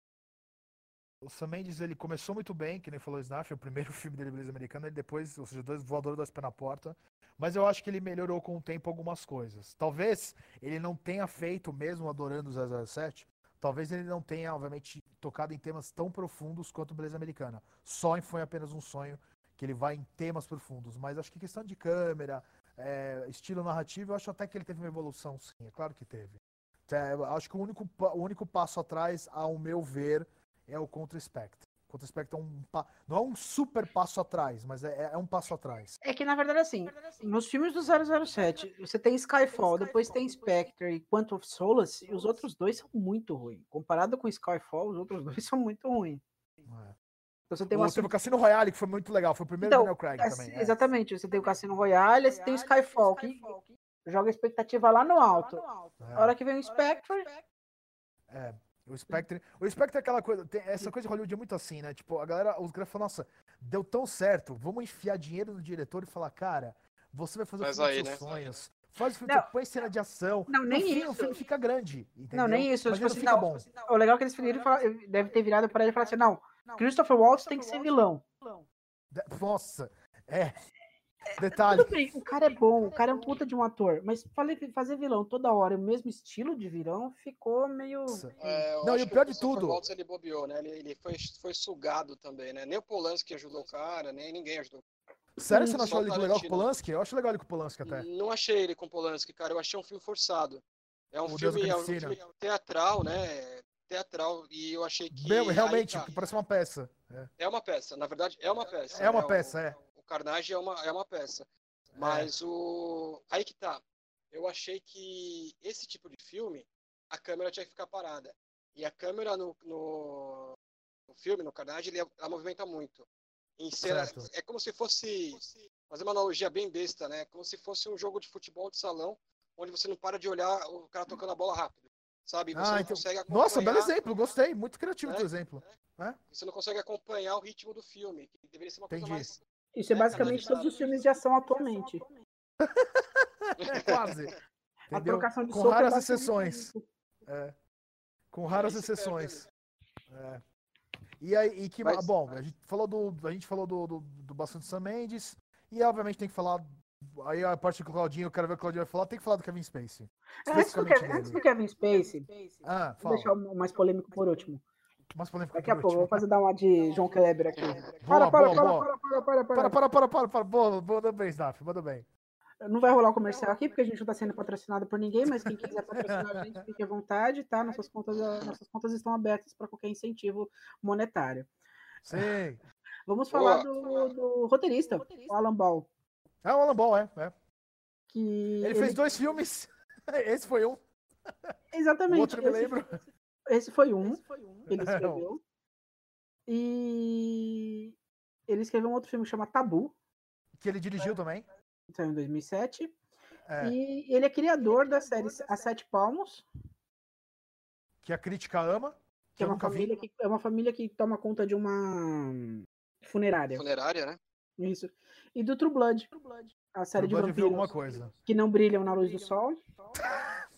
O Sam Mendes, ele começou muito bem, que nem falou o Snaf, o primeiro *laughs* filme dele, Beleza Americana, e depois, ou seja, dois voadores das pés na porta. Mas eu acho que ele melhorou com o tempo algumas coisas. Talvez ele não tenha feito, mesmo adorando o 007, talvez ele não tenha, obviamente, tocado em temas tão profundos quanto Beleza Americana. Só foi apenas um sonho que ele vai em temas profundos. Mas acho que questão de câmera, é, estilo narrativo, eu acho até que ele teve uma evolução, sim, é claro que teve. É, acho que o único, o único passo atrás, ao meu ver, é o Contra Spectre. Contra Spectre é um, não é um super passo atrás, mas é, é um passo atrás. É que, na verdade, assim, nos filmes do 007, você tem Skyfall, depois tem Spectre e Quantum of Solace, e os outros dois são muito ruins. Comparado com Skyfall, os outros dois *laughs* são muito ruins. Então você tem O, uma teve o Cassino Royale, que foi muito legal. Foi o primeiro Então, Daniel Craig É, também. é. Exatamente, você tem o Cassino Royale, você tem o Skyfall, que joga a expectativa lá no alto. É. A hora que vem o Spectre, É, o Spectre. O Spectre é aquela coisa. tem- essa coisa de Hollywood é muito assim, né? Tipo, a galera, os caras falam, nossa, deu tão certo, vamos enfiar dinheiro no diretor e falar, cara, você vai fazer o Mas dos seus né? sonhos. Faz o filme, Não. põe cena de ação. Não, nem fim, isso. O filme fica grande. Entendeu? Não, nem isso, Mas tipo assim, não bom. o legal é que eles viram falar, deve ter virado para ele e falar assim, não, Christopher Waltz tem que ser vilão. De- Nossa, é. Detalhe. Tudo bem, o cara é bom, o cara é um puta de um ator, mas falei- fazer vilão toda hora, o mesmo estilo de vilão, ficou meio... É, Não, e o pior de Christopher tudo- Waltz, ele bobeou, né? Ele, ele foi, foi sugado também, né? Nem o Polanski ajudou o cara, nem ninguém ajudou. Sério, você não Só achou ele legal com o. Polanski? Eu acho legal ele com o Polanski até. Não achei ele com Polanski, cara. Eu achei um filme forçado. É um O filme, é um filme teatral, né? Teatral. E eu achei que. Realmente, tá. parece uma peça. É. É uma peça, na verdade, é uma peça. É uma né? peça, o, é. O Carnage é uma, é uma peça. Mas o. Aí que tá. Eu achei que esse tipo de filme, a câmera tinha que ficar parada. E a câmera no, no, no filme, no Carnage, ele, ela movimenta muito. Em cena, é como se fosse. Fazer uma analogia bem besta, né? Como se fosse um jogo de futebol de salão, onde você não para de olhar o cara tocando a bola rápido. Sabe? Você Ah, não então- consegue acompanhar. Nossa, belo exemplo, gostei. Muito criativo o É. teu exemplo. Você não consegue acompanhar o ritmo do filme. Que deveria ser uma coisa Entendi. mais. Isso é basicamente todos os filmes de ação atualmente. *laughs* É, quase. A trocação de Com é raras exceções. É. Com raras perde exceções. É. E aí, e que, Mas- bom, a gente falou do, a gente falou do, do, do bastante Sam Mendes, e obviamente tem que falar, aí a parte do Claudinho, eu quero ver o que o Claudinho vai falar, tem que falar do Kevin Spacey. É, Antes do, Kevin, antes do dele. Kevin Spacey, Ah, vou fala. deixar o mais polêmico por último. Mas polêmica Daqui a pouco, vou fazer dar uma de João Kleber aqui. Boa, Para, para, boa, para, boa. para, para, para, Para, para. para, para, para, para. Boa, boa, manda bem, Snap, manda bem. Não vai rolar o comercial aqui, porque a gente não está sendo patrocinado por ninguém, mas quem quiser patrocinar a gente, fique à vontade, tá? Nossas contas, nossas contas estão abertas para qualquer incentivo monetário. Sim. Vamos falar do, do roteirista, o Alan Ball. É o Alan Ball, é. é. Que Ele fez dois filmes. *laughs* Esse foi um. O Exatamente. outro eu me esse, lembro. esse foi um que ele Não. escreveu. E ele escreveu um outro filme que chama Tabu, Que ele dirigiu também. que saiu em 2007. É, E ele é criador da série A Sete Palmos, que a crítica ama. que Que é uma, vi. família que, é uma família que toma conta de uma funerária. Funerária, né? Isso. E do True Blood, a série de Dublagem viu alguma vampiros coisa. que não brilham na luz do sol. *laughs*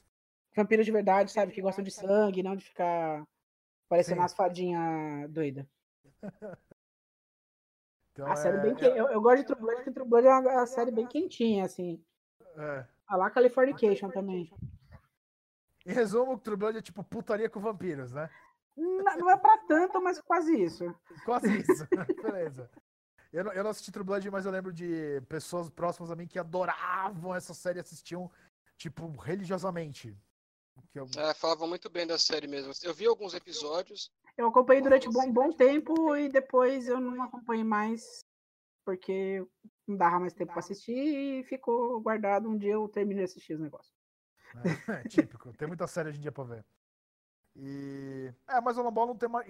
Vampiros de verdade, sabe? Que gostam de sangue, não de ficar parecendo Sim. umas fadinhas doidas. *laughs* Então, A série é- bem que... eu, eu gosto de True Blood, porque True Blood é uma, uma série bem quentinha, assim. é. A lá Californication também. Em resumo, o True Blood é tipo putaria com vampiros, né? Não, não é pra tanto, mas quase isso. Quase isso. *laughs* Beleza. Eu não, eu não assisti True Blood, mas eu lembro de pessoas próximas a mim que adoravam essa série e assistiam, tipo, religiosamente. Que eu- É, falavam muito bem da série mesmo. Eu vi alguns episódios. Eu acompanhei durante um bom, bom tempo e depois eu não acompanhei mais porque não dava mais tempo pra assistir e ficou guardado. Um dia eu terminei de assistir os negócios. É, típico. Tem muita série hoje em dia pra ver. E. É, mas o Ball não tem uma.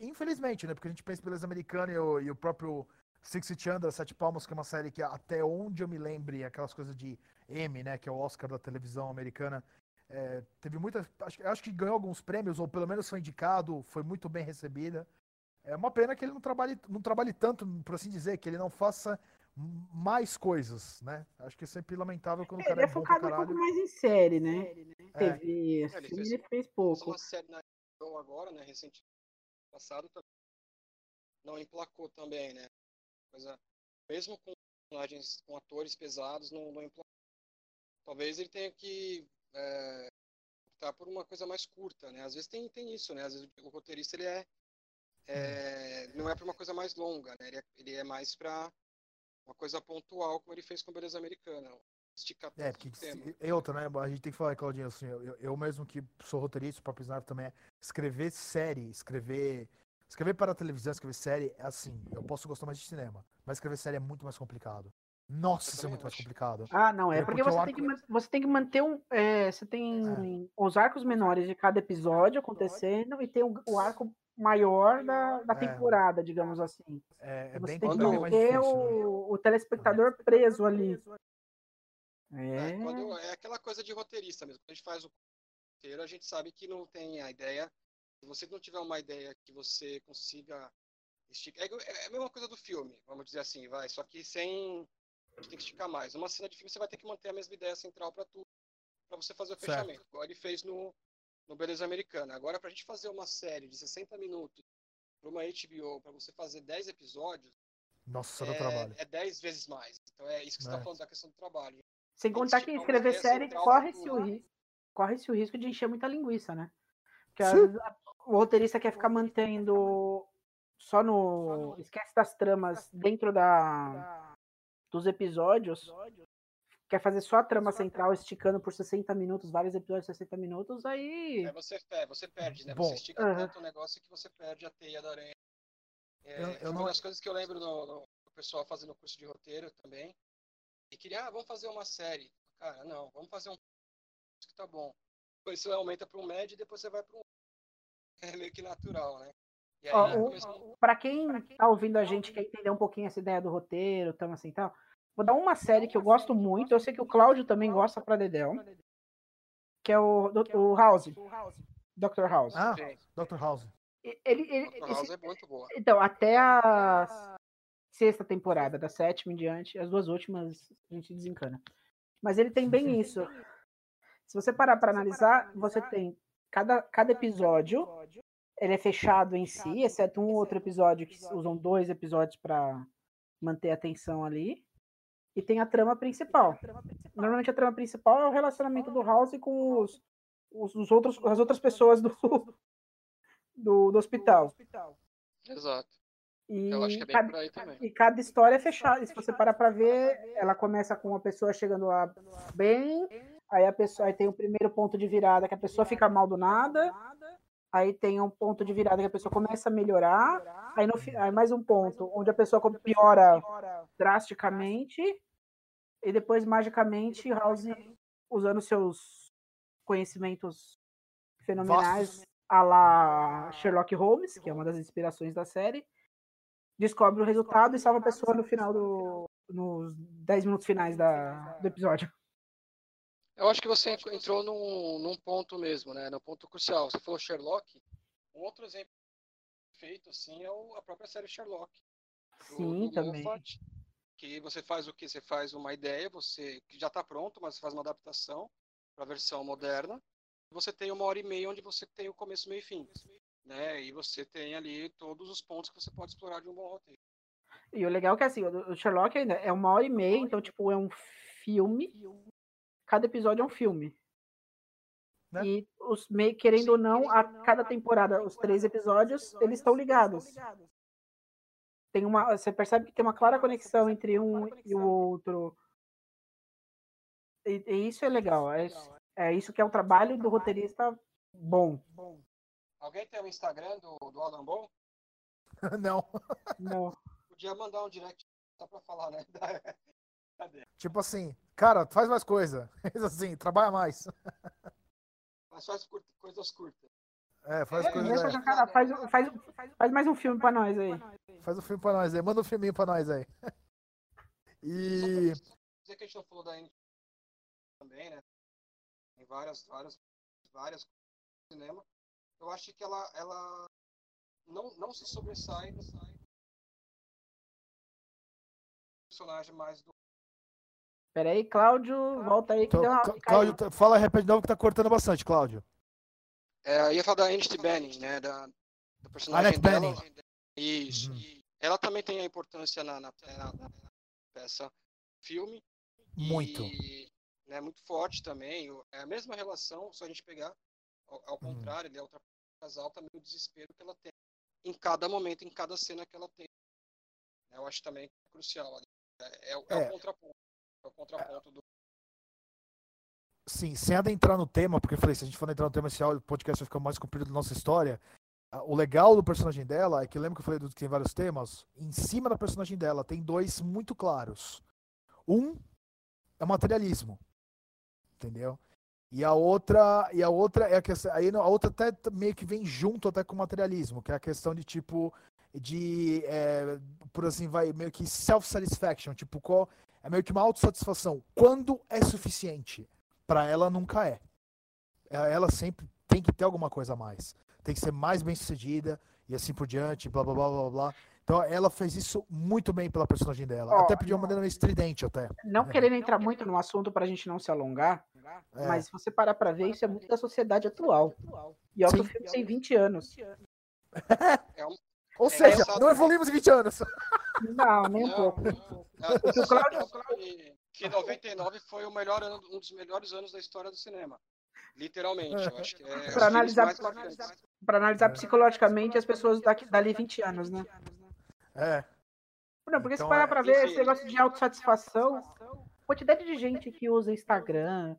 Infelizmente, né? Porque a gente pensa em beleza americana e o, e o próprio Six Feet Under, Sete Palmas, que é uma série que até onde eu me lembre, aquelas coisas de M, né? Que é o Oscar da televisão americana. é, teve muita. Acho, que- acho que ganhou alguns prêmios, ou pelo menos foi indicado, foi muito bem recebida. É uma pena que ele não trabalhe, não trabalhe tanto, por assim dizer, que ele não faça mais coisas, né? Acho que é sempre lamentável quando o Ele cara é é bom pra focado um pouco mais em série, né? É. TV, ele assim, fez- ele fez pouco. uma série na agora, né? Recentemente passado também. Não emplacou também, né? Coisa, mesmo com personagens, com atores pesados, não, não emplacou. Talvez ele tenha que é, optar por uma coisa mais curta, né? Às vezes tem, tem isso, né? Às vezes o roteirista ele é, é não é para uma coisa mais longa, né? Ele é, ele é mais para uma coisa pontual, como ele fez com Beleza Americana. Esticar É, porque e outra, né? A gente tem que falar, Claudinho, assim, eu, eu mesmo que sou roteirista, o Papo Snap também é escrever série, escrever Escrever para televisão, escrever série, é assim, eu posso gostar mais de cinema, mas escrever série é muito mais complicado. Nossa, isso é muito mais complicado. Ah, não, é É porque, porque o você, tem que, arco- você tem que manter um. é, você tem os arcos menores de cada episódio acontecendo e tem o, o arco maior da, da É. temporada, digamos assim. É, é Você bem, tem que mais manter difícil. né? o, o telespectador preso ali. É, É. quando, é aquela coisa de roteirista mesmo. Quando a gente faz o roteiro, a gente sabe que não tem a ideia. Se você não tiver uma ideia que você consiga esticar. É, igual- é a mesma coisa do filme, vamos dizer assim, vai. Só que sem. A gente tem que esticar mais. Uma cena de filme você vai ter que manter a mesma ideia central para tudo. Para você fazer o Certo. fechamento. Igual ele fez no, no Beleza Americana. Agora, pra gente fazer uma série de 60 minutos para uma HBO, para você fazer 10 episódios, Nossa, dá trabalho. é, é 10 vezes mais. Então é isso que você É. está falando da questão do trabalho. Sem contar que escrever série corre-se o, corre-se o risco de encher muita linguiça, né? Porque às Sim. vezes a- o roteirista quer ficar mantendo só no. Esquece das tramas dentro da dos episódios. Quer fazer só a trama central esticando por 60 minutos, vários episódios de 60 minutos, aí. É, você, é, você perde, né? Bom, você estica aham. tanto o negócio que você perde a teia da aranha. É, Eu- eu foi não- uma das coisas que eu lembro no- do pessoal fazendo curso de roteiro também. E queria, ah, vamos fazer uma série. Cara, não, vamos fazer um que tá bom. Depois você aumenta para um médio e depois você vai para um. *laughs* É meio que natural, né? E aí, Ó, no o- começo- Pra quem tá ouvindo a gente quer entender um pouquinho essa ideia do roteiro, tamo assim e tal, vou dar uma série que eu gosto muito, eu sei que o Cláudio também gosta pra Dedéu, que é o, do- o House, Dr. House. Ah, Dr. House. Ele, ele- Dr. House esse- é muito boa. então, até a sexta temporada, da sétima em diante, as duas últimas a gente desencana. Mas ele tem bem isso. Se você parar pra analisar, você tem cada, cada episódio, ele é fechado em si, exceto um outro episódio que usam dois episódios pra manter a atenção ali. E tem a trama principal. Normalmente a trama principal é o relacionamento do House com os, os, os outros, as outras pessoas do, *laughs* do, do hospital. Exato. E Eu acho que é bem cada, por aí também. e cada história é fechada. E se você parar pra ver, ela começa com uma pessoa chegando lá bem, aí a pessoa aí tem o primeiro ponto de virada que a pessoa fica mal do nada. Aí tem um ponto de virada que a pessoa começa a melhorar. Aí, no, aí mais um ponto onde a pessoa piora drasticamente. E depois, magicamente, House, usando seus conhecimentos fenomenais, a lá Sherlock Holmes, que é uma das inspirações da série, descobre o resultado e salva a pessoa no final do. nos 10 minutos finais da, do episódio. Eu acho que você en- entrou num, num ponto mesmo, né? No ponto crucial. Você falou Sherlock. Um outro exemplo feito assim é a própria série Sherlock. do- Sim, do também. Moffat, que você faz o que? Você faz uma ideia, você que já está pronto, mas você faz uma adaptação para a versão moderna. Você tem uma hora e meia onde você tem o começo, meio e fim. Né? E você tem ali todos os pontos que você pode explorar de um bom roteiro. E o legal é que assim, o o Sherlock ainda é uma hora e meia, então, tipo, é um filme. Cada episódio é um filme. Né? E os meio, querendo ou não, a cada temporada, os três episódios, eles estão ligados. Tem uma, você percebe que tem uma clara conexão entre um e o outro. E, e isso é legal. É, isso- é isso que é o trabalho do roteirista bom. Alguém tem o Instagram do, do Alan Ball? *laughs* Não. Não. Podia mandar um direct só para falar, né? *laughs* Tipo assim, cara, faz mais coisa. *laughs* Faz assim, trabalha mais. *laughs* Mas faz curta- coisas curtas. É, faz É, coisas cara, faz, faz, faz mais um filme pra nós aí. Faz um filme pra nós aí. Manda um filminho pra nós aí. *laughs* E. Dizer que a gente não falou da também, né? Tem várias, várias, várias cinema. Eu acho que ela, ela não, não se sobressai personagem mais do. Pera aí, Cláudio, volta aí que Então, deu uma. Cláudio, tá- fala, repete de novo que tá cortando bastante, Cláudio. É, eu ia falar da Annette Bening, né? Da, do personagem Annette dela. Bening. Isso. Uhum. E ela também tem a importância na, na, na- na peça filme. Muito. E, né, muito forte também. É a mesma relação, só a gente pegar ao, ao Uhum. contrário, ele é outra casal também o desespero que ela tem em cada momento, em cada cena que ela tem. Eu acho também crucial. ali. É, é o- é É. o contraponto. É o contraponto do. Sim, sem adentrar no tema, porque eu falei, se a gente for entrar no tema, esse áudio- podcast vai ficar mais comprido da nossa história. o legal do personagem dela é que eu lembro que eu falei que tem vários temas. Em cima da personagem dela tem dois muito claros. Um é o materialismo, entendeu? E a outra, e a outra é a questão, aí a outra até meio que vem junto até com o materialismo, que é a questão de tipo de é, por assim vai meio que self satisfaction, tipo qual é meio que uma autossatisfação. Quando é suficiente? Para ela nunca é. é. Ela sempre tem que ter alguma coisa a mais. Tem que ser mais bem sucedida e assim por diante, blá blá blá blá blá. Então ela fez isso muito bem pela personagem dela. até de uma maneira meio estridente até. Não querendo entrar muito no assunto pra gente não se alongar, é. mas se você parar pra ver, isso é muito da sociedade atual. E é o que o filme tem 20 anos. É um, Ou seja, é não evoluímos em 20 anos. *laughs* Não, nem um não, pouco. Não, *laughs* Cláudio... que 99 foi o melhor ano, um dos melhores anos da história do cinema. Literalmente, eu acho que é. Para analisar, pra analisar psicologicamente as pessoas daqui, dali 20 anos, né? É. Não, porque então, se parar é... pra ver esse negócio de autossatisfação, quantidade de gente que usa Instagram,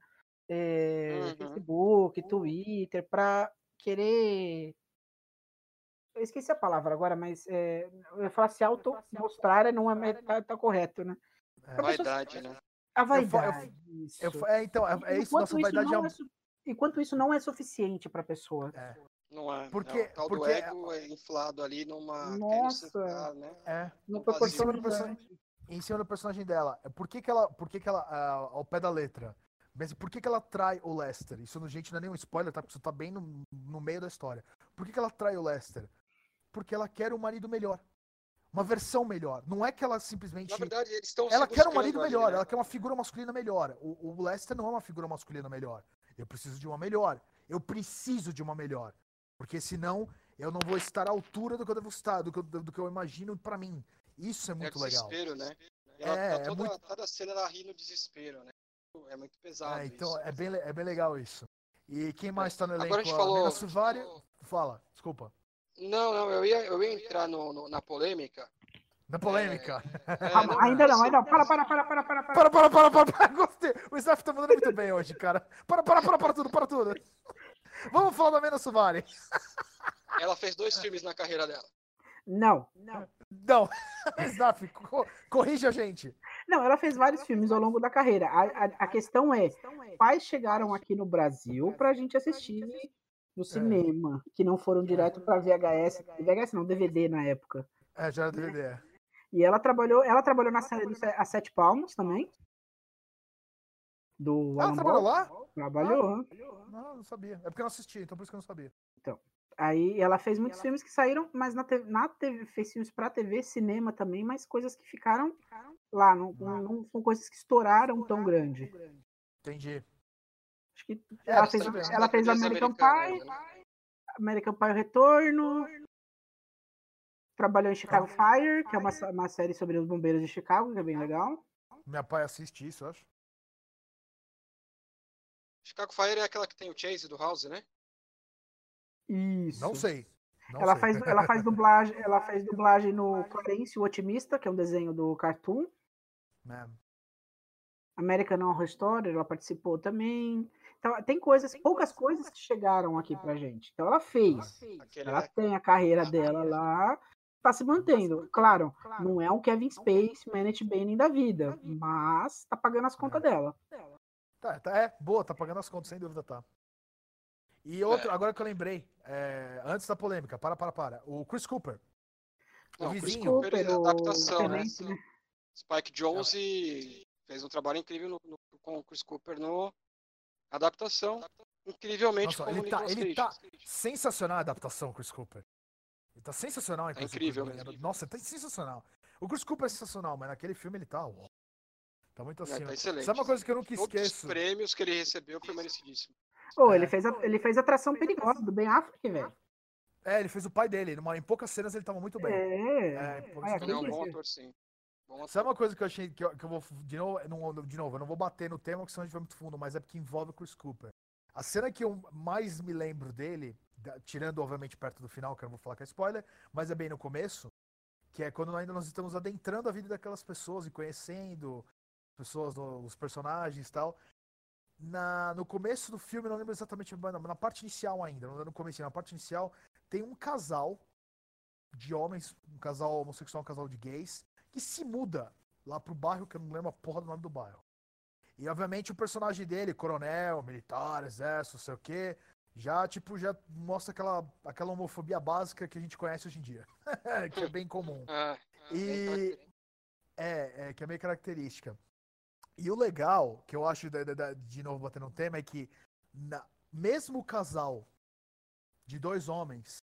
é, uhum. Facebook, Twitter, pra querer. Eu esqueci a palavra agora, mas é, eu ia falar se auto-mostrar não é, tá, tá correto, né? É. Vaidade, né? A vaidade. Eu, eu, eu, é, então, é, é isso, nossa vaidade é, é enquanto isso não é suficiente para a pessoa. É. Não é. Porque, não, o tal porque... do ego é inflado ali numa. Nossa! né? É. Não proporciona em cima do personagem dela. Por que, que ela. Por que, que ela. Uh, ao pé da letra. Mas por que, que ela trai o Lester? Isso, gente, não é nenhum spoiler, tá? Porque isso tá bem no, no meio da história. Por que, que ela trai o Lester? Porque ela quer um marido melhor. Uma versão melhor. Não é que ela simplesmente. Na verdade, eles estão Ela quer um marido melhor, né? ela quer uma figura masculina melhor. O, o Lester não é uma figura masculina melhor. Eu preciso de uma melhor. Eu preciso de uma melhor. Porque senão eu não vou estar à altura do que eu devo estar, do que eu, do que eu imagino para mim. Isso é muito é desespero, legal. né? Ela é, tá toda, é muito... toda cena ela ri no desespero, né? É muito pesado. É, então isso. é bem, é bem legal isso. E quem mais tá no elenco? Agora a gente falou. Suvari... Fala, desculpa. Não, não, eu ia, eu ia entrar no, no na polêmica. Na polêmica. É, é, não, ainda não, ainda não. Para, para, para, para, para, para. Para, para, para, para, para. *laughs* Gostei. O staff tá mandando muito bem hoje, cara. Para, para, para, para tudo, para tudo. Vamos falar da Mena Suvari. Ela fez dois filmes na carreira dela. Não, não. *laughs* Não. Staff, co corrija a gente. Não, ela fez vários filmes ao longo da carreira. A, a, a questão é, quais chegaram aqui no Brasil pra gente assistir no cinema, que não foram direto pra VHS. VHS não, DVD na época. É, já era DVD. É. E ela trabalhou, ela trabalhou na série A Sete Palmos também. Do ela trabalhou lá? Trabalhou. Ah, não, não sabia. É porque eu não assisti, então por isso que eu não sabia. Então, aí ela fez muitos ela... filmes que saíram, mas na TV, na TV fez filmes pra TV, cinema também, mas coisas que ficaram lá, não, não, não são coisas que estouraram tão grande. Entendi. Acho que é, ela, fez, ela fez American Pie, né? American Pie Retorno, Trabalhou em Chicago Fire, que é uma, uma série sobre os bombeiros de Chicago, que é bem legal. Minha pai assiste isso, eu acho. Chicago Fire é aquela que tem o Chase do House, né? Isso. Não sei. Não ela, sei. Faz, *laughs* ela faz dublagem, ela faz dublagem no Clarence, o Otimista, que é um desenho do Cartoon. É. American Horror Story, ela participou também. Então, tem coisas, poucas coisas que chegaram aqui pra gente. Então ela fez. Ela tem a carreira dela lá tá se mantendo. Claro, não é um Kevin Space, Manet Banning da vida, mas tá pagando as contas é. dela. Tá, tá, é, boa, tá pagando as contas, sem dúvida tá. E outro, é. agora que eu lembrei, é, antes da polêmica, para, para, para. O Chris Cooper. O não, vizinho. Chris Cooper, é adaptação, né? né? Spike Jonze fez um trabalho incrível no, no, com o Chris Cooper no adaptação. Incrivelmente Nossa, ele tá, ele tá sensacional a adaptação, Chris Cooper. Ele tá sensacional, inclusive. É incrível. Nossa, tá sensacional. O Chris Cooper é sensacional, mas naquele filme ele tá. tá muito acima. É, tá excelente. Sabe uma coisa que eu nunca Todos esqueço? os prêmios que ele recebeu foi merecidíssimo. Pô, oh, ele, fez a, ele fez a tração perigosa do Ben Affleck, velho. É, ele fez o pai dele. Numa, em poucas cenas ele tava muito bem. É, é, ah, ele é um bom ator, sim. Sabe uma coisa que eu achei que eu, que eu vou. De novo, não, de novo, eu não vou bater no tema, porque senão a gente vai muito fundo, mas é porque envolve o Chris Cooper. A cena que eu mais me lembro dele tirando obviamente perto do final, que eu não vou falar que é spoiler, mas é bem no começo, que é quando ainda nós estamos adentrando a vida daquelas pessoas e conhecendo pessoas, os personagens e tal. Na, no começo do filme, não lembro exatamente, na parte inicial ainda, não no começo, na parte inicial, tem um casal de homens, um casal homossexual, um casal de gays, que se muda lá pro bairro, que eu não lembro a porra do nome do bairro. E obviamente o personagem dele, coronel, militar, exército, não sei o quê, já tipo já mostra aquela, aquela homofobia básica que a gente conhece hoje em dia, *laughs* que é bem comum. *laughs* Ah, bem E é, é que é meio característica. E o legal, que eu acho, da- da- de novo batendo um tema, é que na- mesmo o casal de dois homens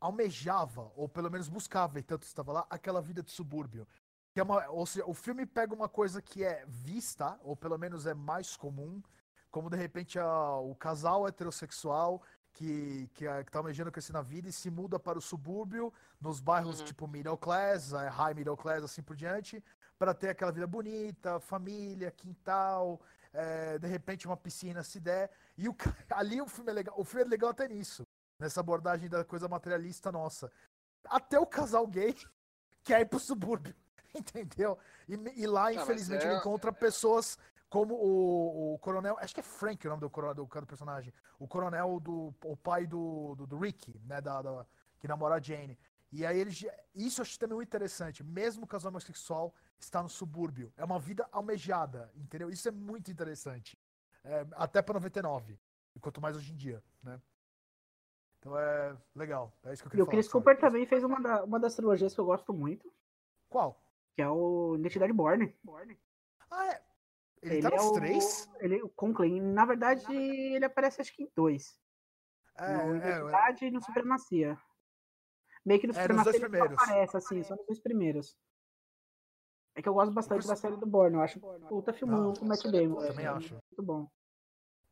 almejava, ou pelo menos buscava, e tanto estava lá, aquela vida de subúrbio. Que é uma, ou seja, o filme pega uma coisa que é vista, ou pelo menos é mais comum, como de repente a- o casal heterossexual que, que, é- que tá almejando crescer na vida e se muda para o subúrbio, nos bairros Uhum. tipo middle class, eh, high middle class, assim por diante, para ter aquela vida bonita, família, quintal, eh, de repente uma piscina se der. E o, *laughs* ali o filme é legal. O filme é legal até nisso, nessa abordagem da coisa materialista nossa. Até o casal gay *laughs* quer ir pro subúrbio, *laughs* entendeu? E, e lá, mas infelizmente, é- ele encontra pessoas como o, o coronel, acho que é Frank o nome do coronel do, do personagem, o coronel do o pai do, do, do Rick, né, da, da- que namora a Jane. E aí ele, isso eu acho também muito interessante, mesmo o casal homossexual está no subúrbio, é uma vida almejada, entendeu? Isso é muito interessante, É, até para 99, e quanto mais hoje em dia, né? Então é legal, é isso que eu E queria o falar. Chris só. Cooper também fez uma, da- uma das trilogias que eu gosto muito, Qual? que é o Identidade Borne. Ah, é. Ele, tá nos é o, três? Ele, o Conklin. Na verdade, ele aparece acho que em dois. É, no é, Identidade e no Supremacia. Meio que no É, Supremacia ele só primeiros. aparece, assim, só nos dois primeiros. É que eu gosto bastante da série do Bourne, eu acho puta filmão com o Matt é Damon. também é acho. Muito bom.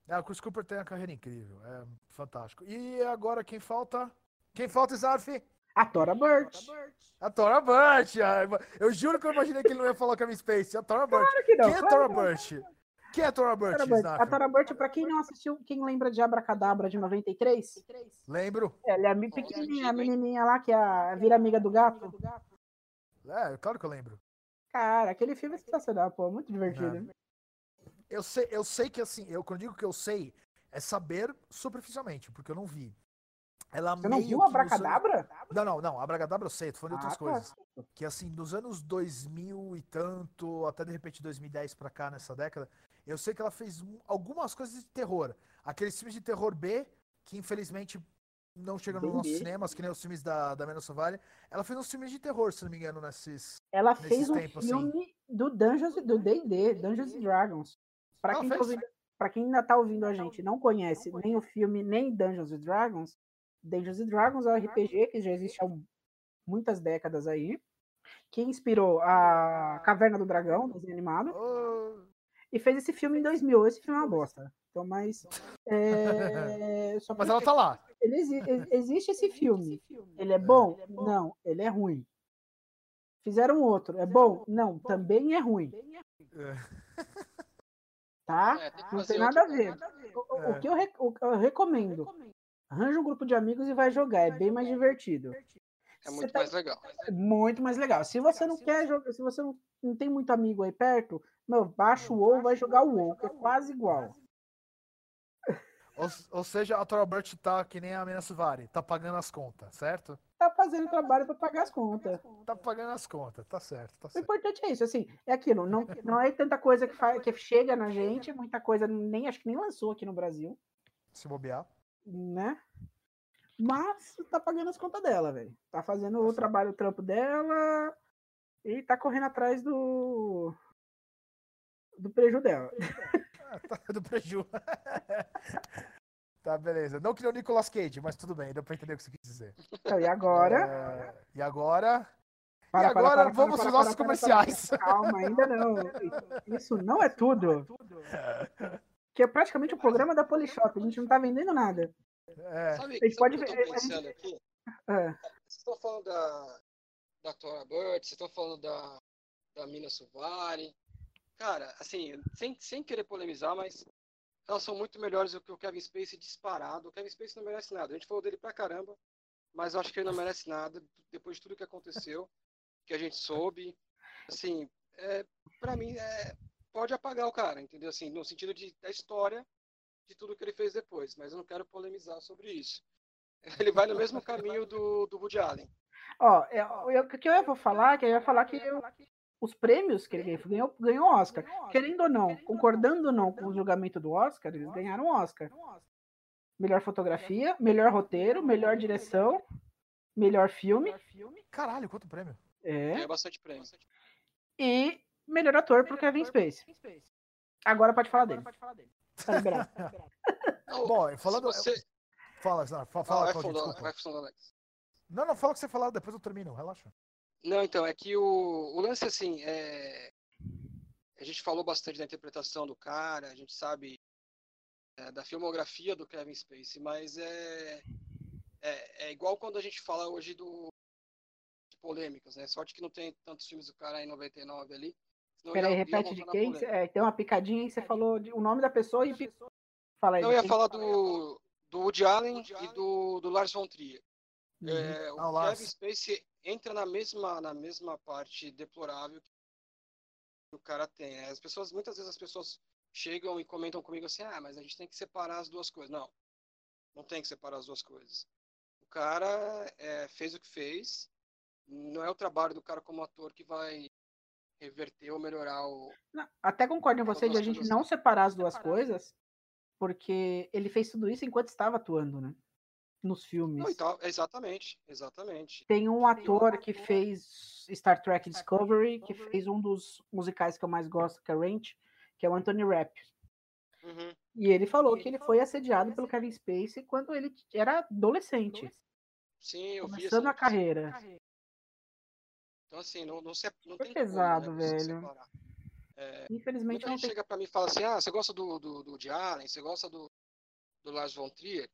É, o Chris Cooper tem uma carreira incrível, é fantástico. E agora quem falta? Quem falta, Zarf? A Tora Burt. A Tora Burt. Eu juro que eu imaginei que ele não ia falar Kevin Space. A Tora Burt. Claro que não, Quem é a Tora. Burt? Quem é a Tora. Zarf? A Tora Burt, pra quem não assistiu, quem lembra de Abracadabra de 93? Lembro. Ela é a pequenininha, a menininha lá que é a, vira amiga do gato. É, claro que eu lembro. Cara, aquele filme é sensacional, pô, muito divertido. Eu sei, eu sei que assim, eu quando digo que eu sei, é saber superficialmente, porque eu não vi. Ela Você não viu anos- Abracadabra? Não, não, não. Abracadabra eu sei, tô falando de Ah, outras tá. coisas. Que assim, dos anos 2000 e tanto, até de repente 2010 pra cá, nessa década, eu sei que ela fez um- algumas coisas de terror. Aqueles filmes de terror B, que infelizmente não chegam nos nossos cinemas, que nem os filmes da, da Mena Sovalho. Ela fez uns filmes de terror, se não me engano, nesses. Ela Nesses fez um tempos, assim. filme do Dungeons do D&D, Dungeons and Dragons. Pra Ela quem, tá quem ainda tá ouvindo a gente e não conhece nem o filme, nem Dungeons and Dragons, Dungeons and Dragons é um RPG que já existe há muitas décadas aí, que inspirou a Caverna do Dragão, desenho animado, Oh, e fez esse filme em 2000. Esse filme é uma bosta. Então, mas... é, só *laughs* mas ela tá lá. ele exi- existe esse filme. Ele é bom? Não, ele é ruim. Fizeram outro. É bom? Não, também é ruim. *laughs* Tá? É, tem Não tem nada a ver. né? O, o- É. o que eu, re- o eu recomendo? Arranja um grupo de amigos e vai jogar. É bem mais divertido. É muito tá- mais legal. é muito mais legal. Se você não quer jogar, se você não, não tem muito amigo aí perto, meu, baixa o WoW, vai jogar o WoW, que é quase igual. Ou, ou seja, a Tora Burt tá que nem a Mena Suvari, tá pagando as contas, certo? Tá fazendo trabalho para pagar as contas. Tá pagando as contas, tá certo, tá O certo. importante é isso, assim, é aquilo, não, não é tanta coisa que, fa- que chega na gente, muita coisa nem acho que nem lançou aqui no Brasil, Se bobear. né? Mas tá pagando as contas dela, velho. Tá fazendo o trabalho, o trampo dela e tá correndo atrás do do preju dela. Ah, tá do preju. *laughs* tá, beleza. Não que nem o Nicolas Cage, mas tudo bem, deu pra entender o que você quis dizer. Então, e agora? É, E agora? Para, e para, agora para, vamos para, pros para, nossos para, para, comerciais. para. Calma, ainda não. Isso não é tudo. Que é praticamente o programa da Polishop. A gente não tá vendendo nada. É, Sabe, A gente sabe pode o que eu ver- tô a gente- pensando aqui? É. Vocês estão falando da, da Tora Burt, vocês estão falando da, da Mina Suvari. Cara, assim, sem, sem querer polemizar, mas elas são muito melhores do que o Kevin Spacey disparado. O Kevin Spacey não merece nada. A gente falou dele pra caramba, mas eu acho que ele não *laughs* merece nada depois de tudo que aconteceu, que a gente soube. Assim, é, pra mim, é, pode apagar o cara, entendeu? Assim, no sentido de, da história de tudo que ele fez depois, mas eu não quero polemizar sobre isso. *laughs* ele vai no mesmo caminho do, do Woody Allen. Ó, é, eu- o que eu ia falar, que eu ia falar que eu- os prêmios que ele ganhou, ganhou Oscar. Querendo ou não, concordando ou não com o julgamento do Oscar, eles ganharam Oscar. Melhor fotografia, melhor roteiro, melhor direção, melhor filme Caralho, quanto prêmio. é, Ganha bastante prêmio. e melhor ator pro Kevin Spacey. Agora pode falar dele. Tá liberado. *laughs* Não, Bom, se falando. você... Fala, Zara, fa- Ah, fala, vai Claudinho, fundando, desculpa. vai fundando, Alex. Não, não, fala o que você falar, depois eu termino, relaxa. Não, então, é que o, o lance, assim, é... a gente falou bastante da interpretação do cara, a gente sabe é, da filmografia do Kevin Spacey, mas é, é, é igual quando a gente fala hoje do de polêmicas, né? Sorte que não tem tantos filmes do cara em 99 ali. Peraí, repete de quem? polêmica. É, tem uma picadinha e você falou de- o nome da pessoa e fala aí. Eu ia falar do, do Woody Allen e do, do Lars von Trier. Uhum. É, o Ah. Kevin Spacey entra na mesma, na mesma parte deplorável que o cara tem. né? As pessoas, muitas vezes as pessoas chegam e comentam comigo assim, ah, mas a gente tem que separar as duas coisas. Não, não tem que separar as duas coisas. O cara é, fez o que fez, não é o trabalho do cara como ator que vai reverter ou melhorar o... Não, até concordo em você de a gente não separar as duas coisas, porque ele fez tudo isso enquanto estava atuando, né? Nos filmes. Não, então, exatamente, exatamente. Tem um ator que fez Star Trek Discovery, que fez um dos musicais que eu mais gosto, que é Ranch, que é o Anthony Rapp. Uhum. E ele falou que ele foi assediado pelo Kevin Spacey quando ele era adolescente, Sim, eu vi começando a carreira. Então, assim, não, não, se, não Foi tem pesado, como, né, você velho. separar. Infelizmente não gente tem. chega pra mim e fala assim, ah, você gosta do, do, do Allen, você gosta do, do Lars von Trier?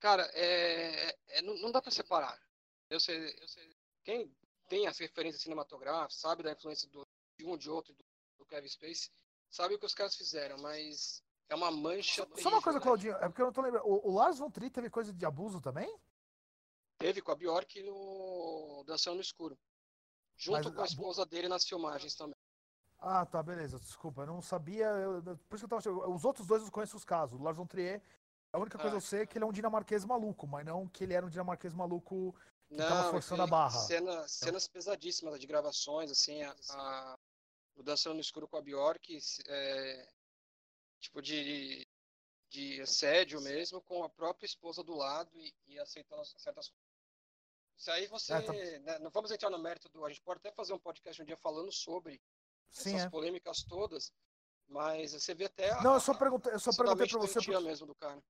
Cara, é, é- não, não dá pra separar. Eu sei, eu sei, quem tem as referências cinematográficas, sabe da influência do, de um ou de outro, do, do Kevin Spacey, sabe o que os caras fizeram, mas é uma mancha Só uma terrível, coisa, né? Claudinho, é porque eu não tô lembrando. O, o Lars von Trier teve coisa de abuso também? Teve com a Bjork no Dançando no Escuro. Junto Mas com a a- esposa dele nas filmagens também. Ah, tá, beleza. Desculpa, eu não sabia. eu- por isso que eu tava. Os outros dois eu conheço os casos. O Lars von Trier, a única coisa Ah. que eu sei é que ele é um dinamarquês maluco, mas não que ele era um dinamarquês maluco. Que tava Não, forçando e a barra. Cena, cenas pesadíssimas de gravações, assim, a, a, o Dançando no Escuro com a Bjork, é, tipo de, de assédio mesmo, com a própria esposa do lado e, e aceitando certas coisas. Isso aí você, É, tá- né, não vamos entrar no mérito do, a gente pode até fazer um podcast um dia falando sobre Sim, essas é. polêmicas todas, mas você vê até a, Não, eu só perguntei, eu só perguntei pra você. Porque, mesmo do cara.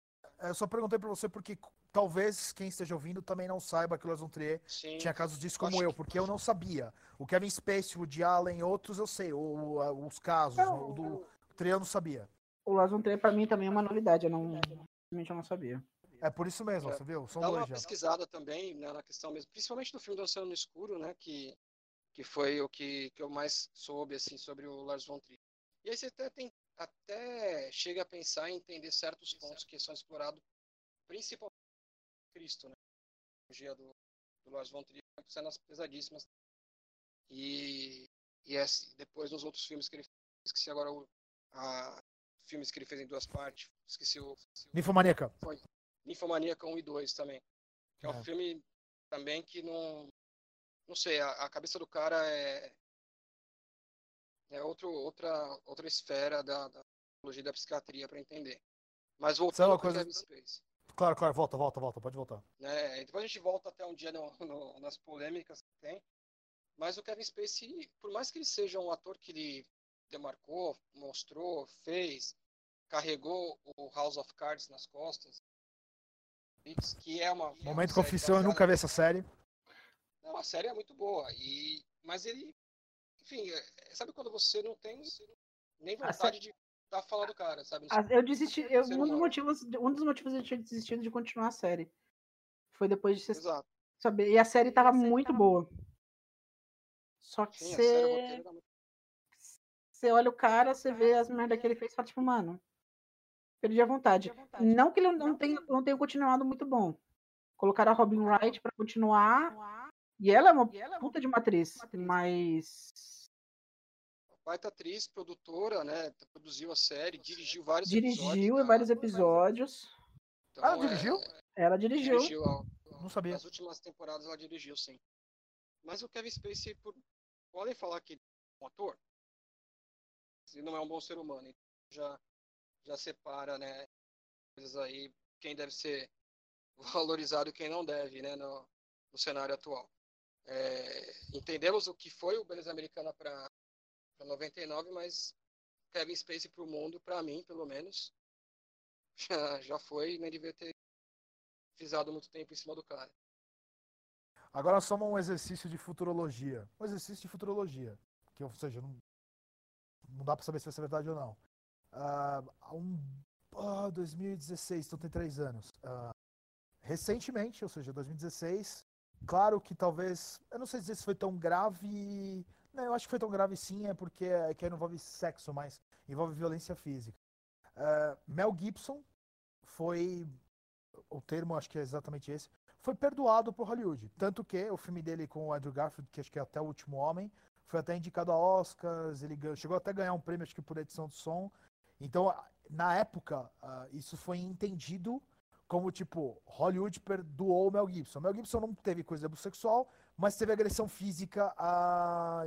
Eu só perguntei pra você porque talvez quem esteja ouvindo também não saiba que o Lars von Trier Sim, tinha casos disso Eu como acho eu, que- porque eu não sabia. O Kevin Spacey, o Woody Allen, outros eu sei, o- o- os casos. Não, O do Trier eu não sabia. O Lars von Trier pra mim também é uma novidade, eu não, realmente eu não sabia. É por isso mesmo, É. você viu? São Dá uma dois já. pesquisada também né, na questão mesmo, principalmente do filme Dançando no Escuro, né, que, que foi o que, que eu mais soube assim sobre o Lars von Trier. E aí você até, tem, até chega a pensar em entender certos pontos que são explorados, principalmente Cristo, né, a do, do Lars von Trier, cenas pesadíssimas. E, e esse- depois nos outros filmes que ele fez, esqueci agora o, a, filmes que ele fez em duas partes, esqueci o, Ninfomaníaca. Ninfomaníaca 1 e 2 também. Que é um É. filme também que não. Não sei, a, a cabeça do cara é. É outro, outra, outra esfera da, da psicologia da psiquiatria para entender. Mas voltando ao coisa- Kevin Spacey. Claro, claro, volta, volta, volta, pode voltar. Né? Depois a gente volta até um dia no- no- nas polêmicas que tem. Mas o Kevin Spacey, por mais que ele seja um ator que ele demarcou, mostrou, fez, carregou o House of Cards nas costas, que é uma. Momento uma confissão, eu nunca vi essa série. Não, a série é muito boa. E... Mas ele. Enfim, é- sabe quando você não tem nem A vontade de estar falando do cara, sabe? Ah, Eu desisti, eu- um, dos motivos, um dos motivos de eu ter desistido de continuar a série. Foi depois de você Exato. saber. E a série tava muito boa. Só que Sim, a série, você você olha o cara, você vê as merda que ele fez e fala, tipo, mano, perdi a vontade. Não que ele não tenha, não tenha continuado muito bom. Colocaram a Robin Wright pra continuar. E ela é uma puta de uma atriz, mas baita atriz, produtora, né? Produziu a série, dirigiu vários dirigiu em episódios. vários episódios. Então, Ah, é- dirigiu? Ela dirigiu. Dirigiu ao- Não sabia. Nas últimas temporadas ela dirigiu, sim. Mas o Kevin Spacey, por... podem falar que ele é um ator, ele não é um bom ser humano. Então já, já separa, né? Coisas aí, quem deve ser *laughs* valorizado e quem não deve, né? No, no cenário atual. É, entendemos o que foi o Beleza Americana para 99, mas Kevin Spacey para o mundo, para mim, pelo menos, *laughs* já, já foi, nem devia ter pisado muito tempo em cima do cara. Agora soma um exercício de futurologia. Um exercício de futurologia. Que, ou seja, não, não dá pra saber se vai ser verdade ou não. Ah, há um, ah, 2016, então tem três anos. Ah, recentemente, ou seja, 2016, claro que talvez. Eu não sei dizer se foi tão grave. Não, eu acho que foi tão grave sim, é porque é, que não envolve sexo, mas envolve violência física. Ah, Mel Gibson foi. O termo acho que é exatamente esse foi perdoado por Hollywood. Tanto que o filme dele com o Andrew Garfield, que acho que é até o último homem, foi até indicado a Oscars, ele ganhou- chegou até a ganhar um prêmio, acho que por edição de som. Então, na época, ah, isso foi entendido como, tipo, Hollywood perdoou o Mel Gibson. Mel Gibson não teve coisa sexual, mas teve agressão física a,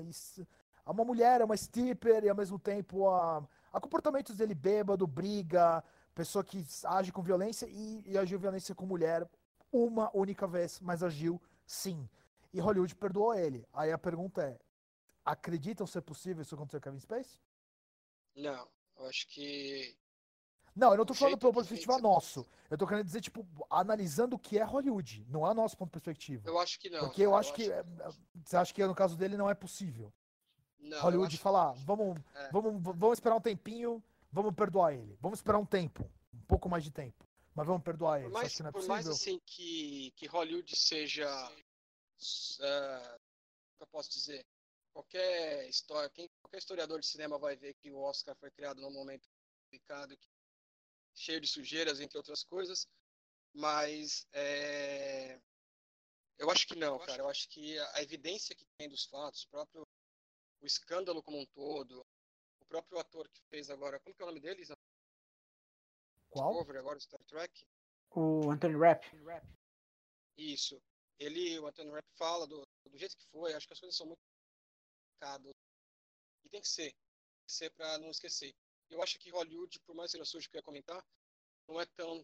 a uma mulher, a uma stripper, e ao mesmo tempo a, a comportamentos dele bêbado, briga, pessoa que age com violência e, e agiu violência com mulher uma única vez, mas agiu sim. E Hollywood perdoou ele. Aí a pergunta é: acreditam ser possível isso acontecer com Kevin Space? Não, eu acho que Não, eu não tô falando que ponto de que ser nosso. Eu tô querendo dizer, tipo, analisando o que é Hollywood, não é o nosso ponto de perspectiva. eu acho que não. Porque eu cara, acho que. é, Você acha que no caso dele não é possível? não, eu Hollywood acho- falar, vamos, É. vamos, vamos esperar um tempinho, vamos perdoar ele. Vamos esperar um tempo, um pouco mais de tempo. Mas vamos perdoar ele. Por mais, que é por mais assim que, que Hollywood seja. eh, como eu posso dizer? Qualquer história, quem, qualquer historiador de cinema vai ver que o Oscar foi criado num momento complicado, que- cheio de sujeiras, entre outras coisas. Mas eh, eu acho que não, cara. Eu acho que a, evidência que tem dos fatos, o próprio o escândalo como um todo, o próprio ator que fez agora, como que é o nome dele? Qual? Discovery, agora Star Trek. O Anthony Rapp. Isso. Ele, o Anthony Rapp fala do, do jeito que foi, acho que as coisas são muito complicadas. E tem que ser. Tem que ser pra não esquecer. Eu acho que Hollywood, por mais que seja sujo que eu ia comentar, não é tão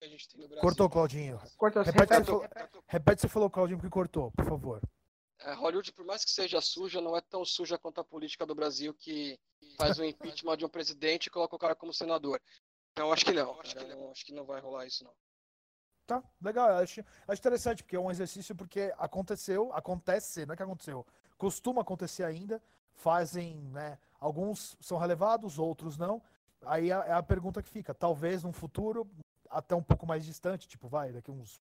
que a gente tem no Brasil. Cortou, Claudinho. Cortou, Repete, repete? você falou- Repete que você falou, Claudinho, porque cortou, por favor. É, Hollywood, por mais que seja suja, não é tão suja quanto a política do Brasil que faz o impeachment de um presidente e coloca o cara como senador. Então acho que não. Cara, eu não- acho que não vai rolar isso não. Tá, legal. Acho, acho interessante, porque é um exercício porque aconteceu, acontece, não é que aconteceu, costuma acontecer ainda. Fazem, né? Alguns são relevados, outros não. Aí é é a pergunta que fica. Talvez num futuro, até um pouco mais distante, tipo, vai, daqui uns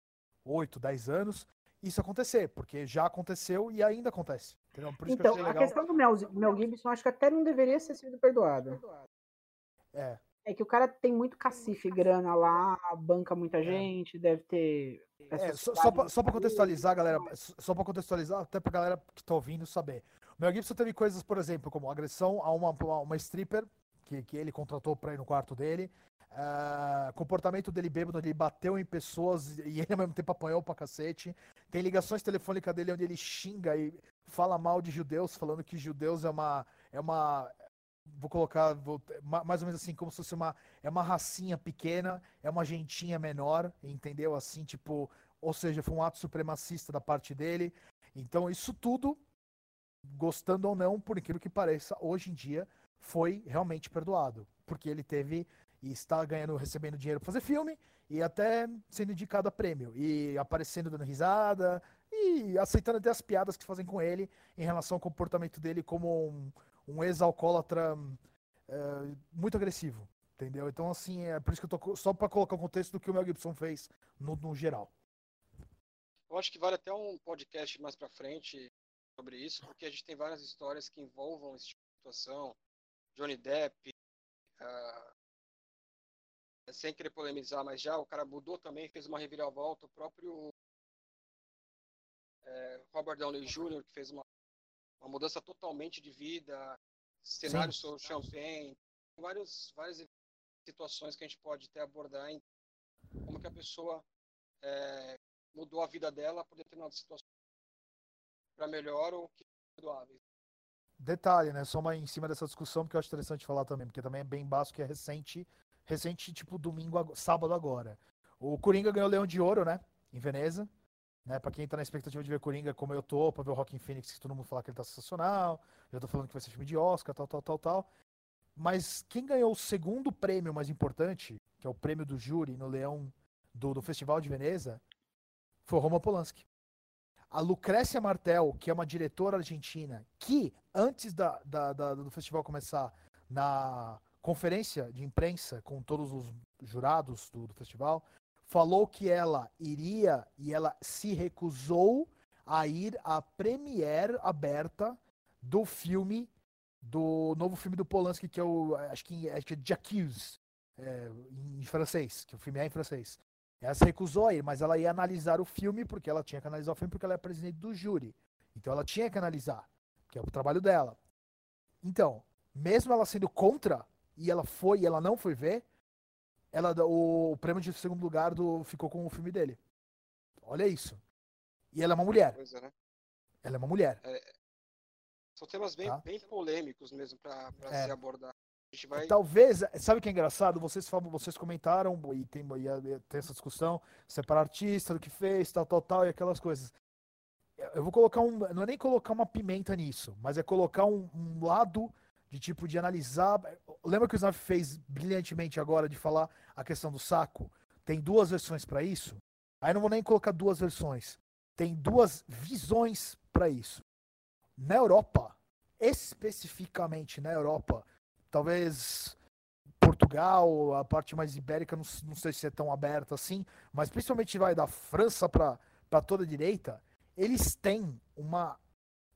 8, 10 anos, isso acontecer, porque já aconteceu e ainda acontece. Que Então, achei a questão do Mel, Mel Gibson, acho que até não deveria ter sido perdoado. É. É que o cara tem muito cacife, grana lá, banca muita gente, deve ter. É, só, só, pra, só pra contextualizar, galera, só pra contextualizar, até pra galera que tá ouvindo saber. Mel Gibson teve coisas, por exemplo, como agressão a uma, uma stripper, que, que ele contratou pra ir no quarto dele, ah, comportamento dele bêbado, ele bateu em pessoas e *laughs* ele ao mesmo tempo apanhou pra cacete. Tem ligações telefônicas dele onde ele xinga e fala mal de judeus, falando que judeus é uma. É uma vou colocar vou- ma- mais ou menos assim, como se fosse uma. É uma racinha pequena, é uma gentinha menor, entendeu? Assim, tipo. Ou seja, foi um ato supremacista da parte dele. Então, isso tudo, gostando ou não, por incrível que pareça, hoje em dia foi realmente perdoado. Porque ele teve e está ganhando, recebendo dinheiro para fazer filme e até sendo indicado a prêmio. E aparecendo dando risada e aceitando até as piadas que fazem com ele em relação ao comportamento dele como um, um ex-alcoólatra eh, muito agressivo. Entendeu? Então, assim, é por isso que eu tô. Só para colocar o contexto do que o Mel Gibson fez no, no geral. Eu acho que vale até um podcast mais pra frente sobre isso, porque a gente tem várias histórias que envolvam esse tipo de situação. Johnny Depp, ah, sem querer polemizar, mas já o cara mudou também, fez uma reviravolta. O próprio eh, Robert Downey Jr., que fez uma, uma mudança totalmente de vida, cenário sobre champanhe, vários, várias situações que a gente pode até abordar em como que a pessoa é, mudou a vida dela por determinadas situações para melhor ou que perdoáveis. Detalhe, né? Só uma em cima dessa discussão, porque eu acho interessante falar também, porque também é bem básico, que é recente, recente, tipo, domingo, sábado agora. O Coringa ganhou o Leão de Ouro, né? Em Veneza. Né, pra quem tá na expectativa de ver Coringa, como eu tô, pra ver o Rockin' Phoenix, que todo mundo fala que ele tá sensacional. Eu tô falando que vai ser filme de Oscar, tal, tal, tal, tal. Mas quem ganhou o segundo prêmio mais importante, que é o prêmio do júri no Leão do, do Festival de Veneza, foi o Roman Polanski. A Lucrécia Martel, que é uma diretora argentina, que antes da, da, da, do festival começar, na conferência de imprensa com todos os jurados do, do festival, falou que ela iria e ela se recusou a ir à premiere aberta do filme do novo filme do Polanski que é o acho que acho que é J'accuse é, em francês que o filme é em francês ela se recusou a ir mas ela ia analisar o filme porque ela tinha que analisar o filme porque ela é presidente do júri então ela tinha que analisar que é o trabalho dela então mesmo ela sendo contra e ela foi e ela não foi ver ela o, o prêmio de segundo lugar do ficou com o filme dele. Olha isso. E ela é uma mulher. Coisa, né? Ela é uma mulher. É, são temas bem, Tá. bem polêmicos mesmo para É. se abordar. Gente vai. Talvez, sabe o que é engraçado? Vocês falam, vocês comentaram e tem, e a- e tem essa discussão, separar artista do que fez, tal, tal, tal, e aquelas coisas. Eu eu vou colocar um, não é nem colocar uma pimenta nisso, mas é colocar um, um lado de tipo de analisar. Lembra que o Snap fez brilhantemente agora de falar a questão do saco? Tem duas versões para isso. Aí não vou nem colocar duas versões. Tem duas visões para isso. Na Europa, especificamente na Europa, talvez Portugal, a parte mais ibérica, não, não sei se é tão aberta assim, mas principalmente vai da França para toda a direita, eles têm uma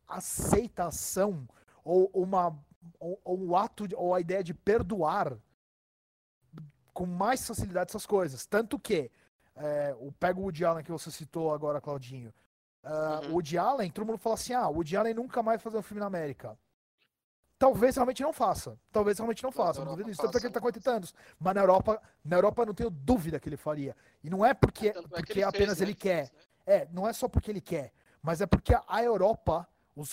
aceitação ou uma ou, ou ato de- ou a ideia de perdoar com mais facilidade essas coisas, tanto que é, o pega o Woody Allen que você citou agora, Claudinho. Ah, Uhum. O Woody Allen, todo mundo fala assim: ah, o Woody Allen nunca mais fazer um filme na América. Talvez realmente não faça. Talvez realmente não faça. Não duvido disso, tanto é que ele tá com faça. 80 anos. Mas na Europa, na Europa eu não tenho dúvida que ele faria. E não é porque, Tanto é que porque ele apenas fez, né? ele quer. Né? É, não é só porque ele quer, mas é porque a Europa, os,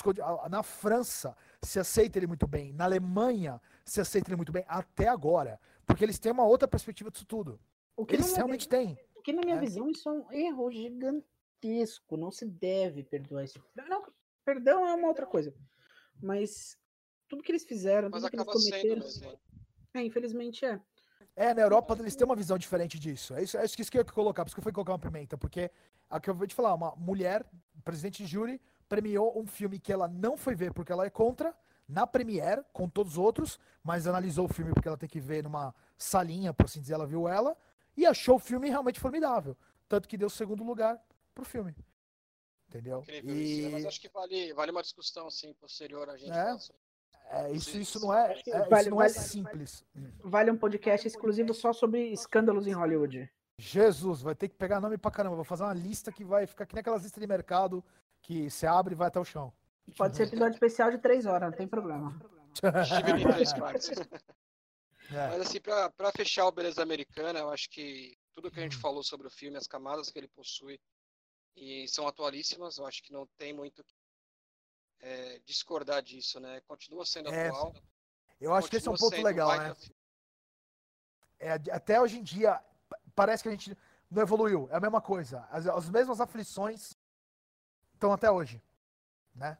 na França, se aceita ele muito bem. Na Alemanha, se aceita ele muito bem até agora. Porque eles têm uma outra perspectiva disso tudo. O que, Eles realmente têm. o que na minha é. visão isso é um erro gigantesco. Não se deve perdoar esse. Não, perdão é uma outra coisa. Mas tudo que eles fizeram, Mas tudo que eles sendo cometeram. mesmo. né? É, infelizmente é. É, na Europa eles têm uma visão diferente disso. É isso, é isso que eu ia colocar, por isso que eu fui colocar uma pimenta, porque a que eu vou te falar, uma mulher, presidente de júri, premiou um filme que ela não foi ver porque ela é contra, na Premiere, com todos os outros, mas analisou o filme porque ela tem que ver numa salinha, por assim dizer, ela viu ela, e achou o filme realmente formidável. Tanto que deu segundo lugar pro filme. Entendeu? Incrível isso, né? Mas E acho que vale, vale uma discussão assim, posterior a gente É. falar sobre é, isso, isso não é, que é, vale- isso não é vale- simples. Vale um podcast exclusivo só sobre escândalos em Hollywood. Jesus, vai ter que pegar nome pra caramba. Vou fazer uma lista que vai ficar que nem aquelas listas de mercado que você abre e vai até o chão. Pode ser episódio especial de três horas, não tem problema. *laughs* É, Mas assim, pra, pra fechar o Beleza Americana, eu acho que tudo que a gente Hum. falou sobre o filme, as camadas que ele possui, e são atualíssimas, eu acho que não tem muito que é, discordar disso, né? Continua sendo É, atual. eu acho que esse é um ponto legal, né? É, até hoje em dia, pa- parece que a gente não evoluiu. É a mesma coisa. As, as mesmas aflições estão até hoje. Né?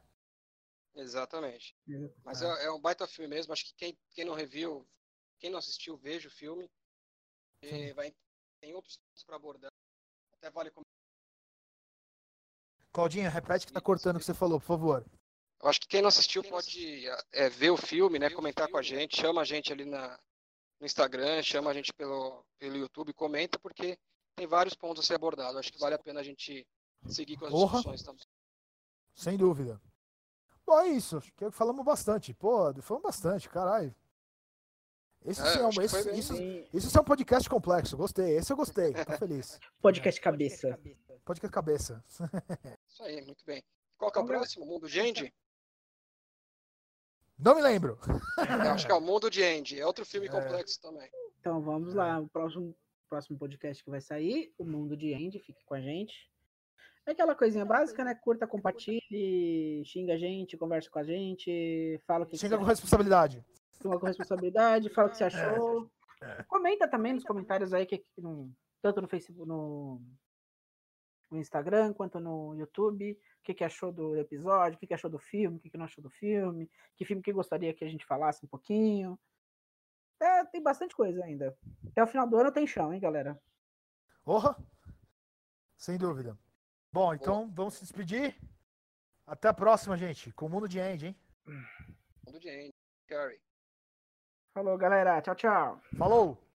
Exatamente. Mas É. é. é um baita filme mesmo. Acho que quem, quem não reviu, quem não assistiu, veja o filme. E vai, tem outros pontos para abordar. Até vale comentar. Claudinha, repete que tá cortando o que você falou, por favor. Eu acho que quem não assistiu pode é, ver o filme, né? Comentar com a gente, chama a gente ali na, no Instagram, chama a gente pelo, pelo YouTube, comenta, porque tem vários pontos a ser abordados. Acho que vale a pena a gente seguir com as Porra. discussões também. Sem dúvida. Bom, é isso. Acho que falamos bastante. Pô, falamos bastante, caralho. Esse, É, é um, esse, isso, isso é um podcast complexo. Gostei. Esse eu gostei. Tô feliz. *laughs* Podcast cabeça. Podcast cabeça. *laughs* Isso aí, muito bem. Qual que é o próximo? Mundo Andy? Não me lembro. Eu acho que é o Mundo de Andy. É outro filme É. complexo também. Então vamos lá. O próximo próximo podcast que vai sair, o Mundo de Andy, fique com a gente. É aquela coisinha básica, né? Curta, compartilhe, xinga a gente, conversa com a gente, fala o que Xinga que com responsabilidade. Toma com responsabilidade, fala o que você achou. Comenta também nos comentários aí, que, que no- tanto no Facebook, no, no Instagram, quanto no YouTube, o que, que achou do episódio, o que, que achou do filme, o que, que não achou do filme, que filme que gostaria que a gente falasse um pouquinho. É, tem bastante coisa ainda. Até o final do ano tem chão, hein, galera? Porra! Sem dúvida. Bom, então vamos se despedir. Até a próxima, gente. Com o Mundo de End, hein? Mundo de Andy. Curry. Falou, galera. Tchau, tchau. Falou!